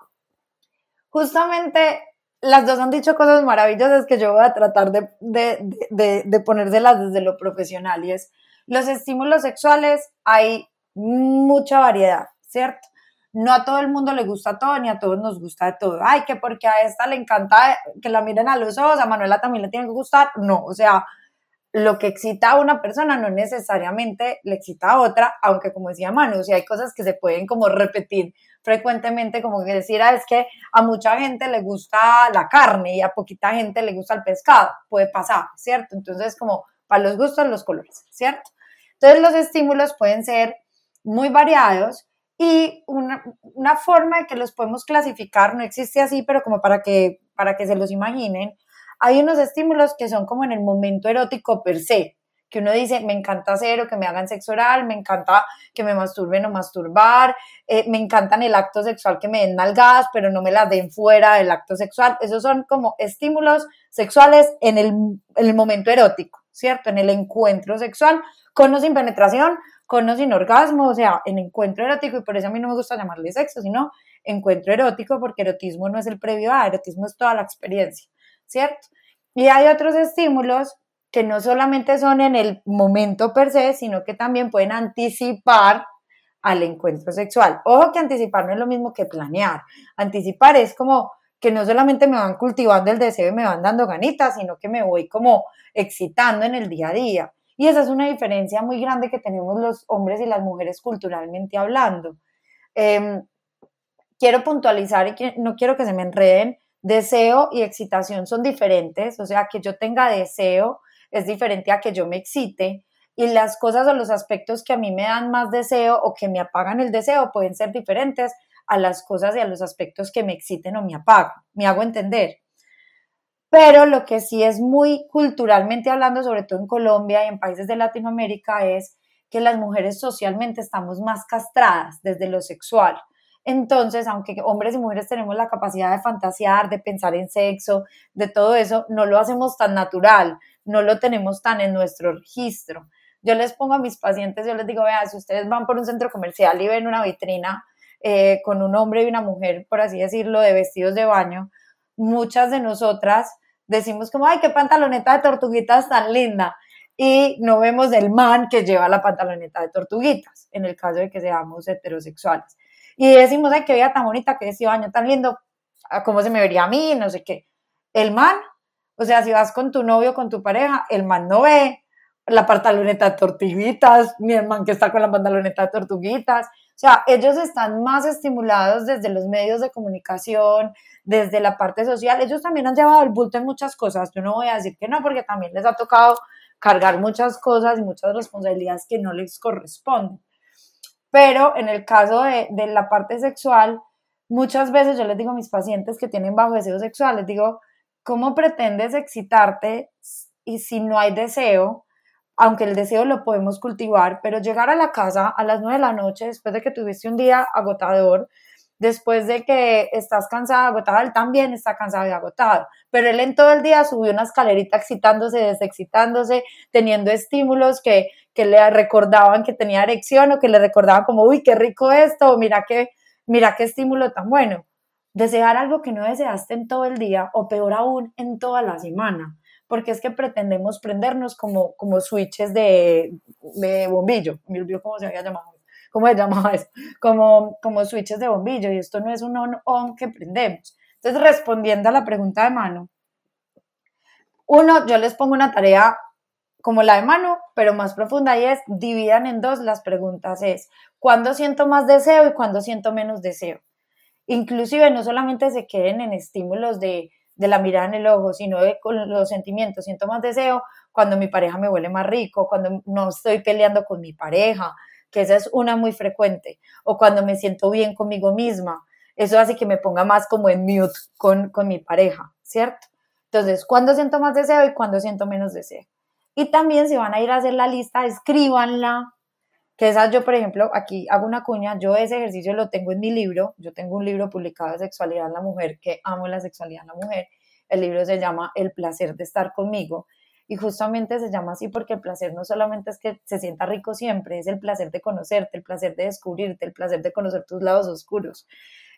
Justamente las dos han dicho cosas maravillosas que yo voy a tratar de, de, de, de ponérselas desde lo profesional y es los estímulos sexuales hay mucha variedad, ¿cierto? No a todo el mundo le gusta todo, ni a todos nos gusta todo. Ay, que porque a esta le encanta que la miren a los ojos, a Manuela también le tiene que gustar. No, o sea, lo que excita a una persona no necesariamente le excita a otra, aunque como decía Manu, sea, hay cosas que se pueden como repetir frecuentemente como que decir, ah, es que a mucha gente le gusta la carne y a poquita gente le gusta el pescado, puede pasar, ¿cierto? Entonces, como para los gustos, los colores, ¿cierto? Entonces, los estímulos pueden ser muy variados y una, una forma de que los podemos clasificar, no existe así, pero como para que, para que se los imaginen, hay unos estímulos que son como en el momento erótico per se, que uno dice, me encanta hacer o que me hagan sexo oral, me encanta que me masturben o masturbar, eh, me encantan el acto sexual que me den nalgadas, pero no me las den fuera del acto sexual. Esos son como estímulos sexuales en el, en el momento erótico, ¿cierto? En el encuentro sexual, con o sin penetración, con o sin orgasmo, o sea, en encuentro erótico, y por eso a mí no me gusta llamarle sexo, sino encuentro erótico, porque erotismo no es el previo a, erotismo es toda la experiencia, ¿cierto? Y hay otros estímulos que no solamente son en el momento per se, sino que también pueden anticipar al encuentro sexual. Ojo que anticipar no es lo mismo que planear. Anticipar es como que no solamente me van cultivando el deseo y me van dando ganitas, sino que me voy como excitando en el día a día. Y esa es una diferencia muy grande que tenemos los hombres y las mujeres culturalmente hablando. Em, quiero puntualizar y no quiero que se me enreden, deseo y excitación son diferentes, o sea, que yo tenga deseo es diferente a que yo me excite y las cosas o los aspectos que a mí me dan más deseo o que me apagan el deseo pueden ser diferentes a las cosas y a los aspectos que me exciten o me apagan. Me hago entender. Pero lo que sí es muy culturalmente hablando, sobre todo en Colombia y en países de Latinoamérica, es que las mujeres socialmente estamos más castradas desde lo sexual. Entonces, aunque hombres y mujeres tenemos la capacidad de fantasear, de pensar en sexo, de todo eso, no lo hacemos tan natural no lo tenemos tan en nuestro registro. Yo les pongo a mis pacientes, yo les digo, vean, si ustedes van por un centro comercial y ven una vitrina eh, con un hombre y una mujer, por así decirlo, de vestidos de baño, muchas de nosotras decimos como, ay, qué pantaloneta de tortuguitas tan linda. Y no vemos el man que lleva la pantaloneta de tortuguitas, en el caso de que seamos heterosexuales. Y decimos, ay, qué vida tan bonita, qué vestido de baño tan lindo, cómo se me vería a mí, no sé qué. El man o sea, si vas con tu novio, con tu pareja, el man no ve la pantaloneta de tortuguitas, ni el man que está con la pantaloneta de tortuguitas. O sea, ellos están más estimulados desde los medios de comunicación, desde la parte social. Ellos también han llevado el bulto en muchas cosas. Yo no voy a decir que no, porque también les ha tocado cargar muchas cosas y muchas responsabilidades que no les corresponden. Pero en el caso de, de la parte sexual, muchas veces yo les digo a mis pacientes que tienen bajo deseo sexual, les digo, ¿Cómo pretendes excitarte y si no hay deseo? Aunque el deseo lo podemos cultivar, pero llegar a la casa a las nueve de la noche después de que tuviste un día agotador, después de que estás cansada, agotada, él también está cansado y agotado. Pero él en todo el día subió una escalerita excitándose, desexcitándose, teniendo estímulos que, que le recordaban que tenía erección o que le recordaban como, uy, qué rico esto, o mira qué, mira qué estímulo tan bueno desear algo que no deseaste en todo el día o peor aún en toda la semana, porque es que pretendemos prendernos como, como switches de, de bombillo, me olvidó cómo se había llamado, cómo se llamaba eso, como, como switches de bombillo y esto no es un on-on que prendemos. Entonces, respondiendo a la pregunta de mano, uno, yo les pongo una tarea como la de mano, pero más profunda y es dividan en dos las preguntas es, ¿cuándo siento más deseo y cuándo siento menos deseo? Inclusive no solamente se queden en estímulos de, la mirada en el ojo, sino de, con los sentimientos. Siento más deseo cuando mi pareja me huele más rico, cuando no estoy peleando con mi pareja, que esa es una muy frecuente, o cuando me siento bien conmigo misma. Eso hace que me ponga más como en mute con, con mi pareja, ¿cierto? Entonces, ¿cuándo siento más deseo y cuándo siento menos deseo? Y también si van a ir a hacer la lista, escríbanla, que esas yo, por ejemplo, aquí hago una cuña, yo ese ejercicio lo tengo en mi libro, yo tengo un libro publicado de sexualidad en la mujer, que amo la sexualidad en la mujer, el libro se llama El placer de estar conmigo, y justamente se llama así porque el placer no solamente es que se sienta rico siempre, es el placer de conocerte, el placer de descubrirte, el placer de conocer tus lados oscuros.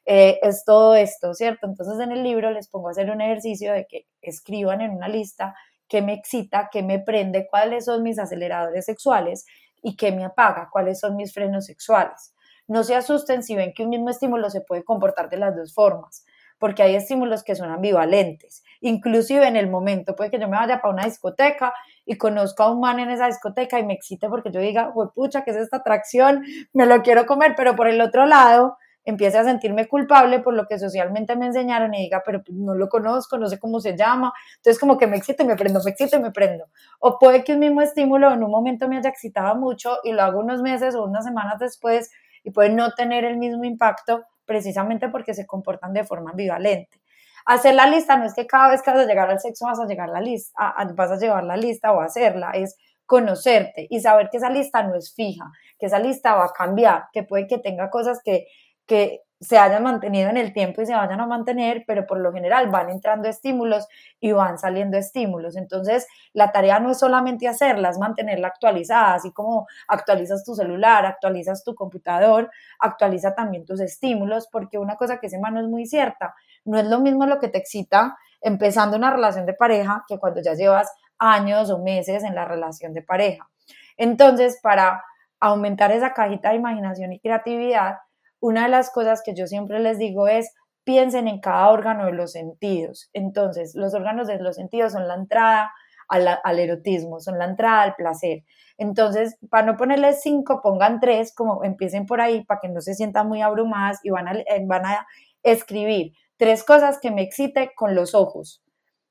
Eh, es todo esto, ¿cierto? Entonces en el libro les pongo a hacer un ejercicio de que escriban en una lista qué me excita, qué me prende, cuáles son mis aceleradores sexuales y qué me apaga, cuáles son mis frenos sexuales. No se asusten si ven que un mismo estímulo se puede comportar de las dos formas, porque hay estímulos que son ambivalentes. Inclusive en el momento, puede que yo me vaya para una discoteca y conozca a un man en esa discoteca y me excite porque yo diga, pucha, ¿qué es esta atracción? Me lo quiero comer, pero por el otro lado, empiece a sentirme culpable por lo que socialmente me enseñaron y diga, pero pues, no lo conozco, no sé cómo se llama, entonces como que me excito y me prendo, me excito y me prendo. O puede que un mismo estímulo en un momento me haya excitado mucho y lo hago unos meses o unas semanas después y puede no tener el mismo impacto precisamente porque se comportan de forma ambivalente. Hacer la lista no es que cada vez que vas a llegar al sexo vas a llegar la lista, vas a llevar la lista o hacerla, es conocerte y saber que esa lista no es fija, que esa lista va a cambiar, que puede que tenga cosas que, que se hayan mantenido en el tiempo y se vayan a mantener, pero por lo general van entrando estímulos y van saliendo estímulos. Entonces, la tarea no es solamente hacerlas, mantenerla actualizada, así como actualizas tu celular, actualizas tu computador, actualiza también tus estímulos, porque una cosa que se mano es muy cierta, no es lo mismo lo que te excita empezando una relación de pareja que cuando ya llevas años o meses en la relación de pareja. Entonces, para aumentar esa cajita de imaginación y creatividad, una de las cosas que yo siempre les digo es, piensen en cada órgano de los sentidos. Entonces, los órganos de los sentidos son la entrada al, erotismo, son la entrada al placer. Entonces, para no ponerles cinco, pongan tres, como empiecen por ahí, para que no se sientan muy abrumadas y van a, eh, van a escribir tres cosas que me excite con los ojos.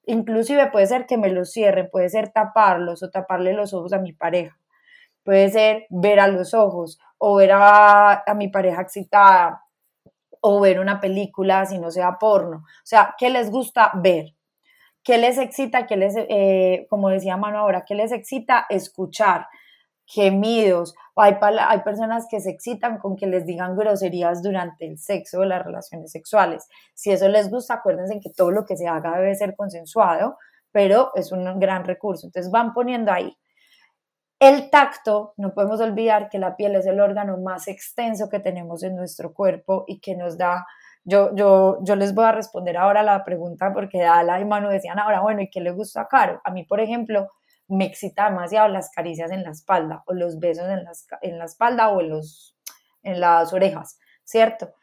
Inclusive puede ser que me los cierren, puede ser taparlos o taparle los ojos a mi pareja. Puede ser ver a los ojos o ver a, mi pareja excitada o ver una película si no sea porno. O sea, ¿qué les gusta ver? ¿Qué les excita? ¿Qué les, eh, como decía Mano ahora, qué les excita? Escuchar gemidos. Hay, hay personas que se excitan con que les digan groserías durante el sexo o las relaciones sexuales. Si eso les gusta, acuérdense que todo lo que se haga debe ser consensuado, pero es un gran recurso. Entonces van poniendo ahí el tacto, no podemos olvidar que la piel es el órgano más extenso que tenemos en nuestro cuerpo y que nos da, yo, yo, yo les voy a responder ahora la pregunta porque Dala y Manu decían ahora, bueno, ¿y qué le gusta a Caro? A mí, por ejemplo, me excita demasiado las caricias en la espalda o los besos en, en la espalda o en, los, en las orejas, ¿cierto?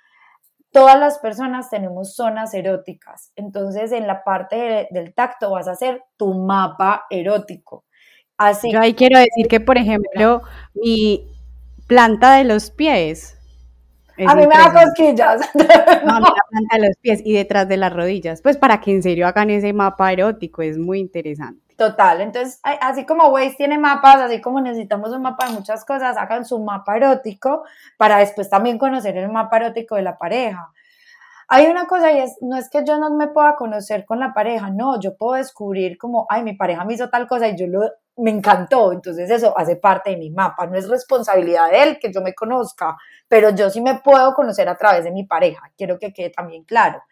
Todas las personas tenemos zonas eróticas, entonces en la parte del tacto vas a hacer tu mapa erótico yo ahí quiero decir que, por ejemplo, mi planta de los pies. A mí me da cosquillas. No, la planta de los pies y detrás de las rodillas. Pues para que en serio hagan ese mapa erótico, es muy interesante. Total, entonces así como Waze tiene mapas, así como necesitamos un mapa de muchas cosas, hagan su mapa erótico para después también conocer el mapa erótico de la pareja. Hay una cosa y es, no es que yo no me pueda conocer con la pareja, no, yo puedo descubrir como, ay, mi pareja me hizo tal cosa y yo lo me encantó, entonces eso hace parte de mi mapa, no es responsabilidad de él que yo me conozca, pero yo sí me puedo conocer a través de mi pareja, quiero que quede también claro.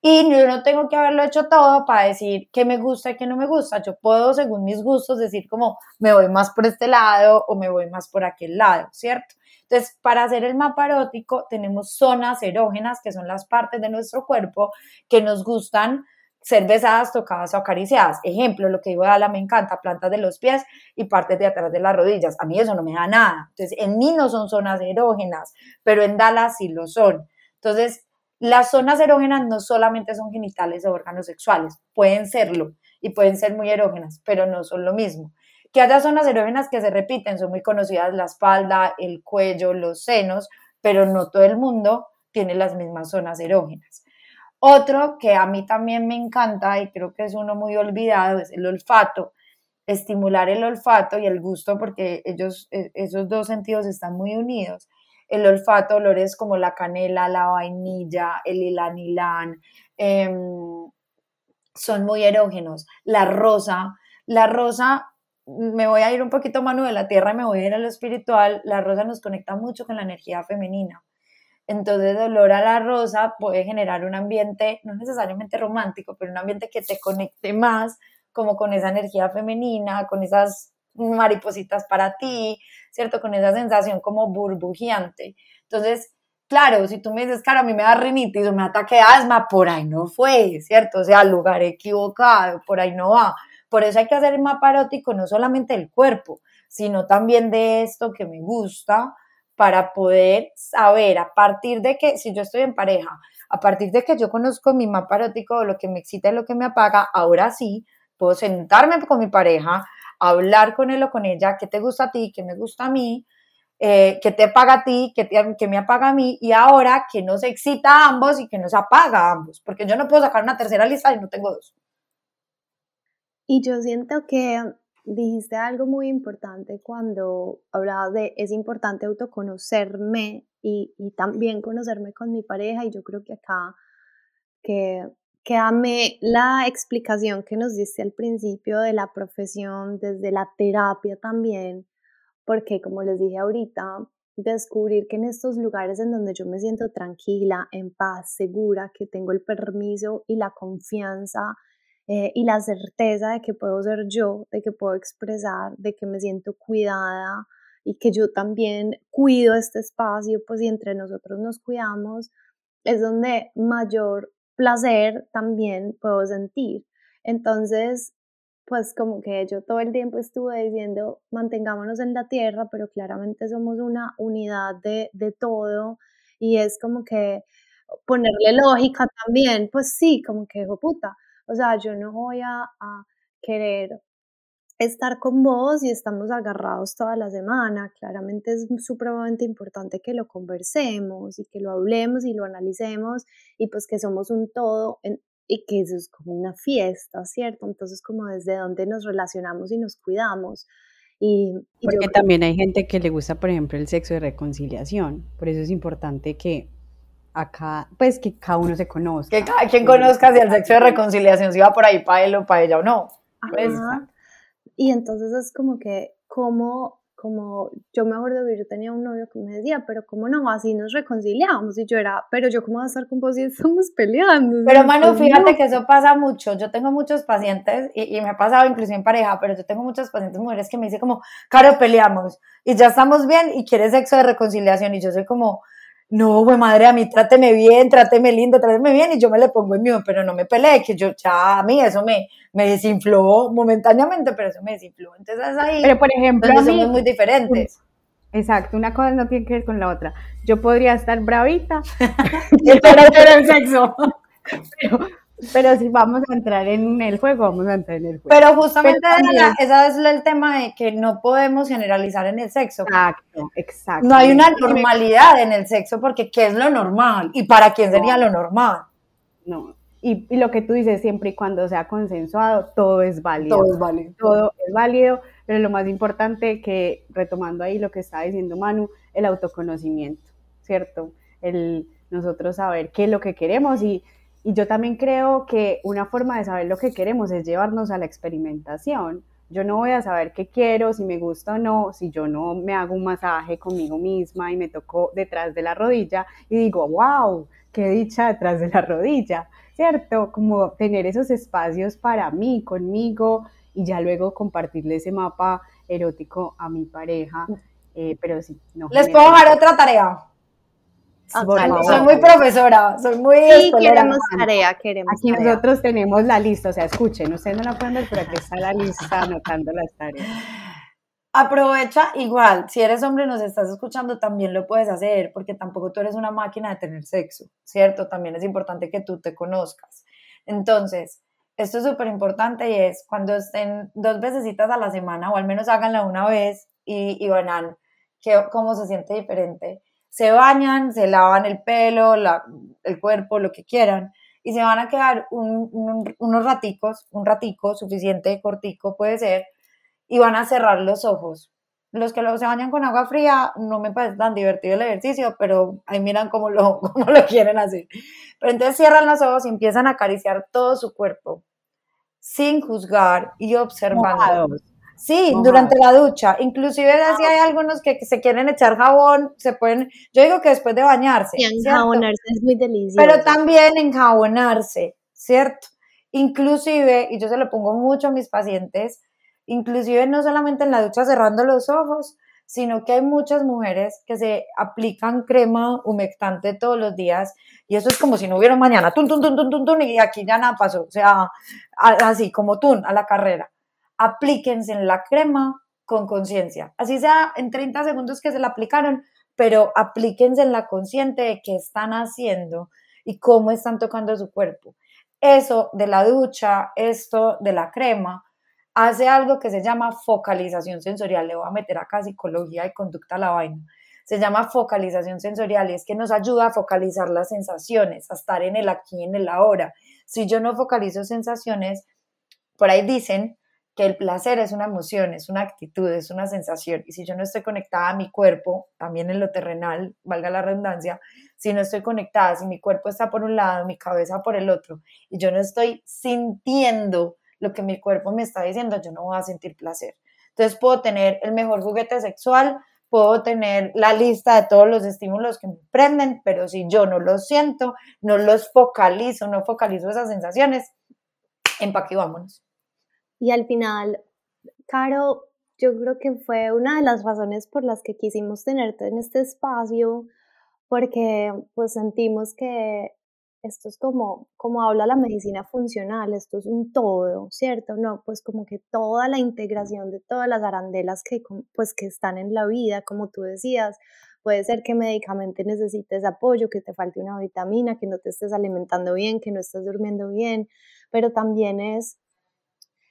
Y yo no tengo que haberlo hecho todo para decir qué me gusta y qué no me gusta, yo puedo según mis gustos decir como me voy más por este lado o me voy más por aquel lado, ¿cierto? Entonces, para hacer el mapa erótico tenemos zonas erógenas, que son las partes de nuestro cuerpo que nos gustan ser besadas, tocadas o acariciadas. Ejemplo, lo que digo de Ala me encanta, plantas de los pies y partes de atrás de las rodillas. A mí eso no me da nada. Entonces, en mí no son zonas erógenas, pero en Dala sí lo son. Entonces, las zonas erógenas no solamente son genitales o órganos sexuales, pueden serlo y pueden ser muy erógenas, pero no son lo mismo. Que haya zonas erógenas que se repiten, son muy conocidas la espalda, el cuello, los senos, pero no todo el mundo tiene las mismas zonas erógenas. Otro que a mí también me encanta y creo que es uno muy olvidado es el olfato. Estimular el olfato y el gusto porque ellos, e, esos dos sentidos están muy unidos. El olfato, olores como la canela, la vainilla, el ilanilán, em, son muy erógenos. La rosa, la rosa, me voy a ir un poquito mano de la tierra y me voy a ir a lo espiritual. La rosa nos conecta mucho con la energía femenina. Entonces, olor a la rosa puede generar un ambiente, no necesariamente romántico, pero un ambiente que te conecte más como con esa energía femenina, con esas maripositas para ti, ¿cierto? Con esa sensación como burbujeante. Entonces, claro, si tú me dices, claro, a mí me da rinitis o me ataque asma, por ahí no fue, ¿cierto? O sea, lugar equivocado, por ahí no va. Por eso hay que hacer el mapa erótico no solamente del cuerpo, sino también de esto que me gusta, para poder saber a partir de que, si yo estoy en pareja, a partir de que yo conozco mi mapa erótico, lo que me excita y lo que me apaga, ahora sí puedo sentarme con mi pareja, hablar con él o con ella, qué te gusta a ti, qué me gusta a mí, eh, qué te apaga a ti, qué, te, me apaga a mí, y ahora que nos excita a ambos y que nos apaga a ambos, porque yo no puedo sacar una tercera lista y no tengo dos. Y yo siento que dijiste algo muy importante cuando hablabas de es importante autoconocerme y, y, también conocerme con mi pareja y yo creo que acá que, que amé la explicación que nos diste al principio de la profesión, desde la terapia también, porque como les dije ahorita, descubrir que en estos lugares en donde yo me siento tranquila, en paz, segura, que tengo el permiso y la confianza eh, y la certeza de que puedo ser yo, de que puedo expresar, de que me siento cuidada y que yo también cuido este espacio, pues y entre nosotros nos cuidamos, es donde mayor placer también puedo sentir. Entonces, pues como que yo todo el tiempo estuve diciendo, mantengámonos en la tierra, pero claramente somos una unidad de, de todo y es como que ponerle lógica también, pues sí, como que, puta, o sea, yo no voy a, a querer estar con vos y estamos agarrados toda la semana. Claramente es supremamente importante que lo conversemos y que lo hablemos y lo analicemos y pues que somos un todo y que eso es como una fiesta, ¿cierto? Entonces como desde donde nos relacionamos y nos cuidamos. Y, Porque también hay gente que le gusta, por ejemplo, el sexo de reconciliación. Por eso es importante que acá, pues que cada uno se conozca. Que cada quien conozca si el sexo de reconciliación si va por ahí para él o para ella o no. Pues, y entonces es como que, como, como, yo me acuerdo que yo tenía un novio que me decía, pero ¿cómo no? Así nos reconciliamos. Y yo era, pero yo cómo voy a estar con vos si estamos peleando. Pero Manu, fíjate que eso pasa mucho. Yo tengo muchos pacientes, y, y, me ha pasado incluso en pareja, pero yo tengo muchos pacientes mujeres que me dicen como, Caro, peleamos, y ya estamos bien, y quiere sexo de reconciliación, y yo soy como, no, güey, madre, a mí tráteme bien, tráteme lindo, tráteme bien, y yo me le pongo en mío, pero no me peleé, que yo ya a mí eso me, me desinfló momentáneamente, pero eso me desinfló. Entonces ahí pero por ejemplo, somos muy diferentes. Exacto, una cosa no tiene que ver con la otra. Yo podría estar bravita y el sexo. Pero, pero si vamos a entrar en el juego, vamos a entrar en el juego. Pero justamente ese es el tema de que no podemos generalizar en el sexo. Exacto, exacto. No hay una normalidad en el sexo porque ¿qué es lo normal? ¿Y para quién sería lo normal? No, y, y, lo que tú dices, siempre y cuando sea consensuado, todo es válido. Todo es válido. Todo es válido, pero lo más importante que, retomando ahí lo que estaba diciendo Manu, el autoconocimiento, ¿cierto? El nosotros saber qué es lo que queremos y, y yo también creo que una forma de saber lo que queremos es llevarnos a la experimentación. Yo no voy a saber qué quiero, si me gusta o no, si yo no me hago un masaje conmigo misma y me toco detrás de la rodilla y digo, wow, qué dicha detrás de la rodilla ¿cierto? Como tener esos espacios para mí, conmigo, y ya luego compartirle ese mapa erótico a mi pareja. Eh, pero sí, no. ¿Les puedo dar otra tarea? Soy muy profesora, soy muy sí, queremos tarea, queremos Aquí nosotros tenemos la lista, o sea, escuchen, ustedes no la pueden ver, pero aquí está la lista anotando las tareas. Aprovecha igual, si eres hombre y nos estás escuchando, también lo puedes hacer, porque tampoco tú eres una máquina de tener sexo, ¿cierto? También es importante que tú te conozcas. Entonces, esto es súper importante y es cuando estén dos veces a la semana, o al menos háganla una vez y, y verán que, cómo se siente diferente. Se bañan, se lavan el pelo, la, el cuerpo, lo que quieran, y se van a quedar unos raticos, un ratico suficiente, cortico puede ser, y van a cerrar los ojos. Los que se bañan con agua fría no me parece tan divertido el ejercicio, pero ahí miran cómo lo, cómo lo quieren hacer. Pero entonces cierran los ojos y empiezan a acariciar todo su cuerpo, sin juzgar y observando. Sí, durante la ducha. Inclusive si hay algunos que, se quieren echar jabón, se pueden, yo digo que después de bañarse. Sí, enjabonarse es muy delicioso. Pero también enjabonarse, ¿cierto? Inclusive, y yo se lo pongo mucho a mis pacientes, inclusive no solamente en la ducha cerrando los ojos, sino que hay muchas mujeres que se aplican crema humectante todos los días y eso es como si no hubiera mañana, tun, tun, tun, tun, tun, tun, y aquí ya nada pasó, o sea, así como tun, a la carrera. Aplíquense en la crema con conciencia, así sea en 30 segundos que se la aplicaron, pero aplíquense en la consciente de qué están haciendo y cómo están tocando su cuerpo. Eso de la ducha, esto de la crema, hace algo que se llama focalización sensorial. Le voy a meter acá psicología y conducta a la vaina. Se llama focalización sensorial y es que nos ayuda a focalizar las sensaciones, a estar en el aquí, en el ahora. Si yo no focalizo sensaciones, por ahí dicen que el placer es una emoción, es una actitud, es una sensación. Y si yo no estoy conectada a mi cuerpo, también en lo terrenal, valga la redundancia, si no estoy conectada, si mi cuerpo está por un lado, mi cabeza por el otro, y yo no estoy sintiendo lo que mi cuerpo me está diciendo, yo no voy a sentir placer. Entonces puedo tener el mejor juguete sexual, puedo tener la lista de todos los estímulos que me prenden, pero si yo no los siento, no los focalizo, no focalizo esas sensaciones, empaque vámonos. Y al final, Caro, yo creo que fue una de las razones por las que quisimos tenerte en este espacio, porque pues sentimos que esto es como, como habla la medicina funcional, esto es un todo, ¿cierto? No, pues como que toda la integración de todas las arandelas que, pues, que están en la vida, como tú decías, puede ser que médicamente necesites apoyo, que te falte una vitamina, que no te estés alimentando bien, que no estés durmiendo bien, pero también es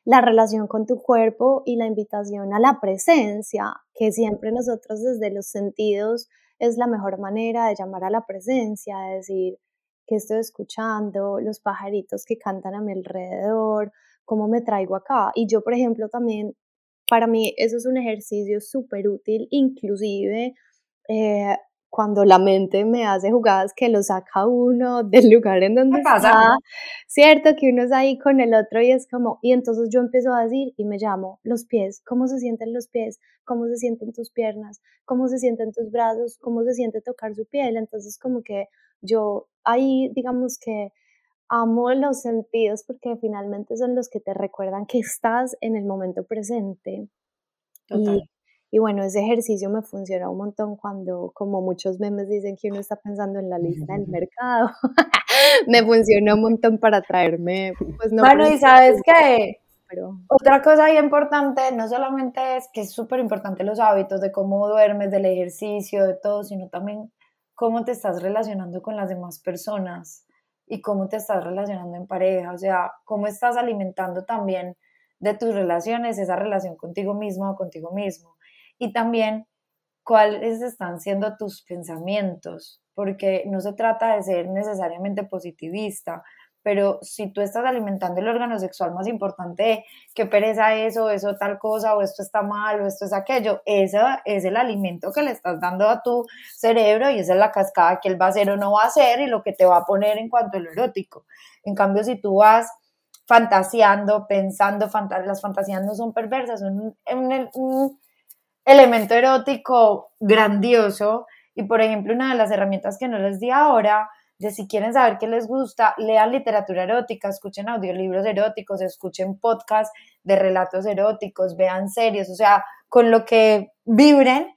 la relación con tu cuerpo y la invitación a la presencia, que siempre nosotros desde los sentidos es la mejor manera de llamar a la presencia, de decir que estoy escuchando, los pajaritos que cantan a mi alrededor, cómo me traigo acá. Y yo, por ejemplo, también, para mí eso es un ejercicio súper útil, inclusive eh, cuando la mente me hace jugadas que lo saca uno del lugar en donde está, cierto que uno es ahí con el otro y es como, y entonces yo empiezo a decir y me llamo los pies, cómo se sienten los pies, cómo se sienten tus piernas, cómo se sienten tus brazos, cómo se siente tocar su piel, entonces como que yo ahí digamos que amo los sentidos porque finalmente son los que te recuerdan que estás en el momento presente. Total. Y bueno, ese ejercicio me funciona un montón cuando, como muchos memes dicen que uno está pensando en la lista del mercado, me funciona un montón para traerme, pues no. Bueno, y sabes que pero... otra cosa importante, no solamente es que es súper importante los hábitos de cómo duermes, del ejercicio, de todo, sino también cómo te estás relacionando con las demás personas y cómo te estás relacionando en pareja, o sea, cómo estás alimentando también de tus relaciones esa relación contigo mismo o contigo mismo y también cuáles están siendo tus pensamientos, porque no se trata de ser necesariamente positivista, pero si tú estás alimentando el órgano sexual más importante, que pereza eso, eso tal cosa, o esto está mal, o esto es aquello, ese es el alimento que le estás dando a tu cerebro y esa es la cascada que él va a hacer o no va a hacer y lo que te va a poner en cuanto a lo erótico. En cambio, si tú vas fantaseando, pensando, las fantasías no son perversas, son un elemento erótico grandioso. Y por ejemplo, una de las herramientas que no les di ahora, de si quieren saber qué les gusta, lean literatura erótica, escuchen audiolibros eróticos, escuchen podcasts de relatos eróticos, vean series, o sea, con lo que vibren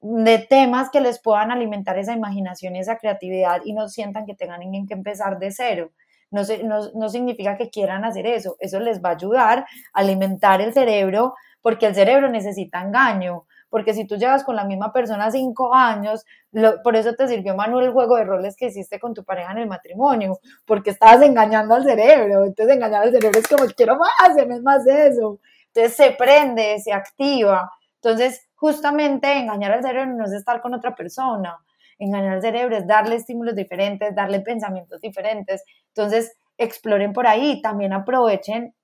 de temas que les puedan alimentar esa imaginación y esa creatividad y no sientan que tengan que empezar de cero. No, no, no significa que quieran hacer eso, eso les va a ayudar a alimentar el cerebro porque el cerebro necesita engaño, porque si tú llevas con la misma persona cinco años, por eso te sirvió Manuel el juego de roles que hiciste con tu pareja en el matrimonio, porque estabas engañando al cerebro, entonces engañar al cerebro es como quiero más, es más eso, entonces se prende, se activa, entonces justamente engañar al cerebro no es estar con otra persona, engañar al cerebro es darle estímulos diferentes, darle pensamientos diferentes, entonces exploren por ahí, también aprovechen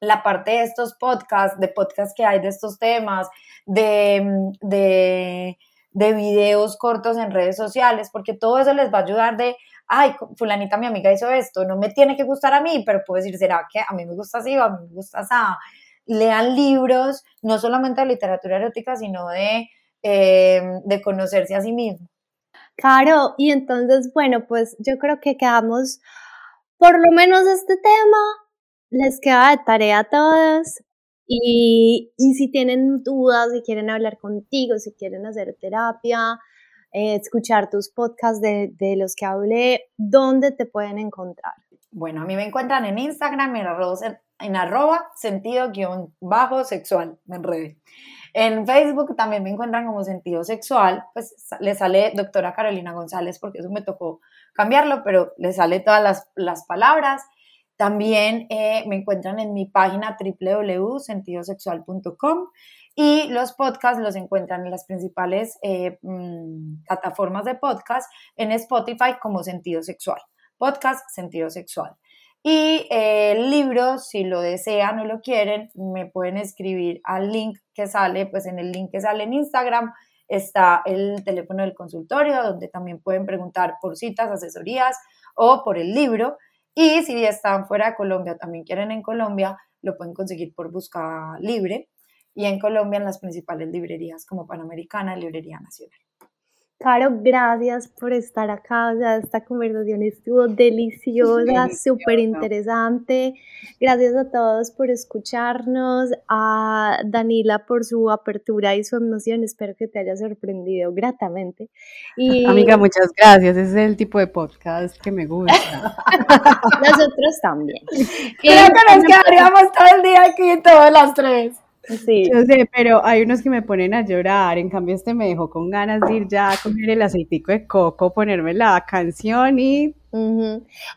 la parte de estos podcasts, de podcasts que hay de estos temas, de, de, de videos cortos en redes sociales, porque todo eso les va a ayudar de, ay, fulanita mi amiga hizo esto, no me tiene que gustar a mí, pero puedo decir, ¿será que a mí me gusta así o a mí me gusta así? Lean libros, no solamente de literatura erótica, sino de, em, de conocerse a sí mismo. Claro, y entonces, bueno, pues yo creo que quedamos, por lo menos este tema, les queda de tarea a todos. Y, y, si tienen dudas, si quieren hablar contigo, si quieren hacer terapia, eh, escuchar tus podcasts de, de, los que hablé, ¿dónde te pueden encontrar? Bueno, a mí me encuentran en Instagram en arroba, en arroba sentido guion bajo sexual, me enredé. En Facebook también me encuentran como sentido sexual, pues le sale doctora Carolina González porque eso me tocó cambiarlo, pero le sale todas las, las palabras. También eh, me encuentran en mi página www.sentidosexual.com y los podcasts los encuentran en las principales eh, mm, plataformas de podcast, en Spotify como Sentido Sexual. Podcast Sentido Sexual. Y eh, el libro, si lo desean o lo quieren, me pueden escribir al link que sale, pues en el link que sale en Instagram está el teléfono del consultorio, donde también pueden preguntar por citas, asesorías o por el libro. Y si están fuera de Colombia, también quieren en Colombia, lo pueden conseguir por busca libre. Y en Colombia en las principales librerías como Panamericana Librería Nacional. Caro, gracias por estar acá. O sea, esta conversación estuvo deliciosa, súper interesante. Gracias a todos por escucharnos, a Danila por su apertura y su emoción. Espero que te haya sorprendido gratamente. Y... Amiga, muchas gracias. Ese es el tipo de podcast que me gusta. Nosotros también. Creo que nos quedaríamos todo el día aquí, todas las tres. Sí. Yo sé, pero hay unos que me ponen a llorar. En cambio, este me dejó con ganas de ir ya a comer el aceitico de coco, ponerme la canción y.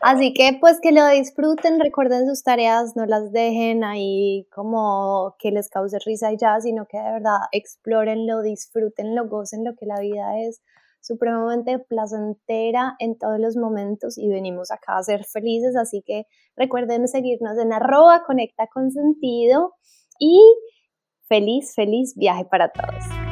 Así que, pues que lo disfruten, recuerden sus tareas, no las dejen ahí como que les cause risa y ya, sino que de verdad explórenlo, disfrútenlo, gocen lo que la vida es supremamente placentera en todos los momentos y venimos acá a ser felices. Así que recuerden seguirnos en arroba conecta con sentido y Feliz, feliz viaje para todos.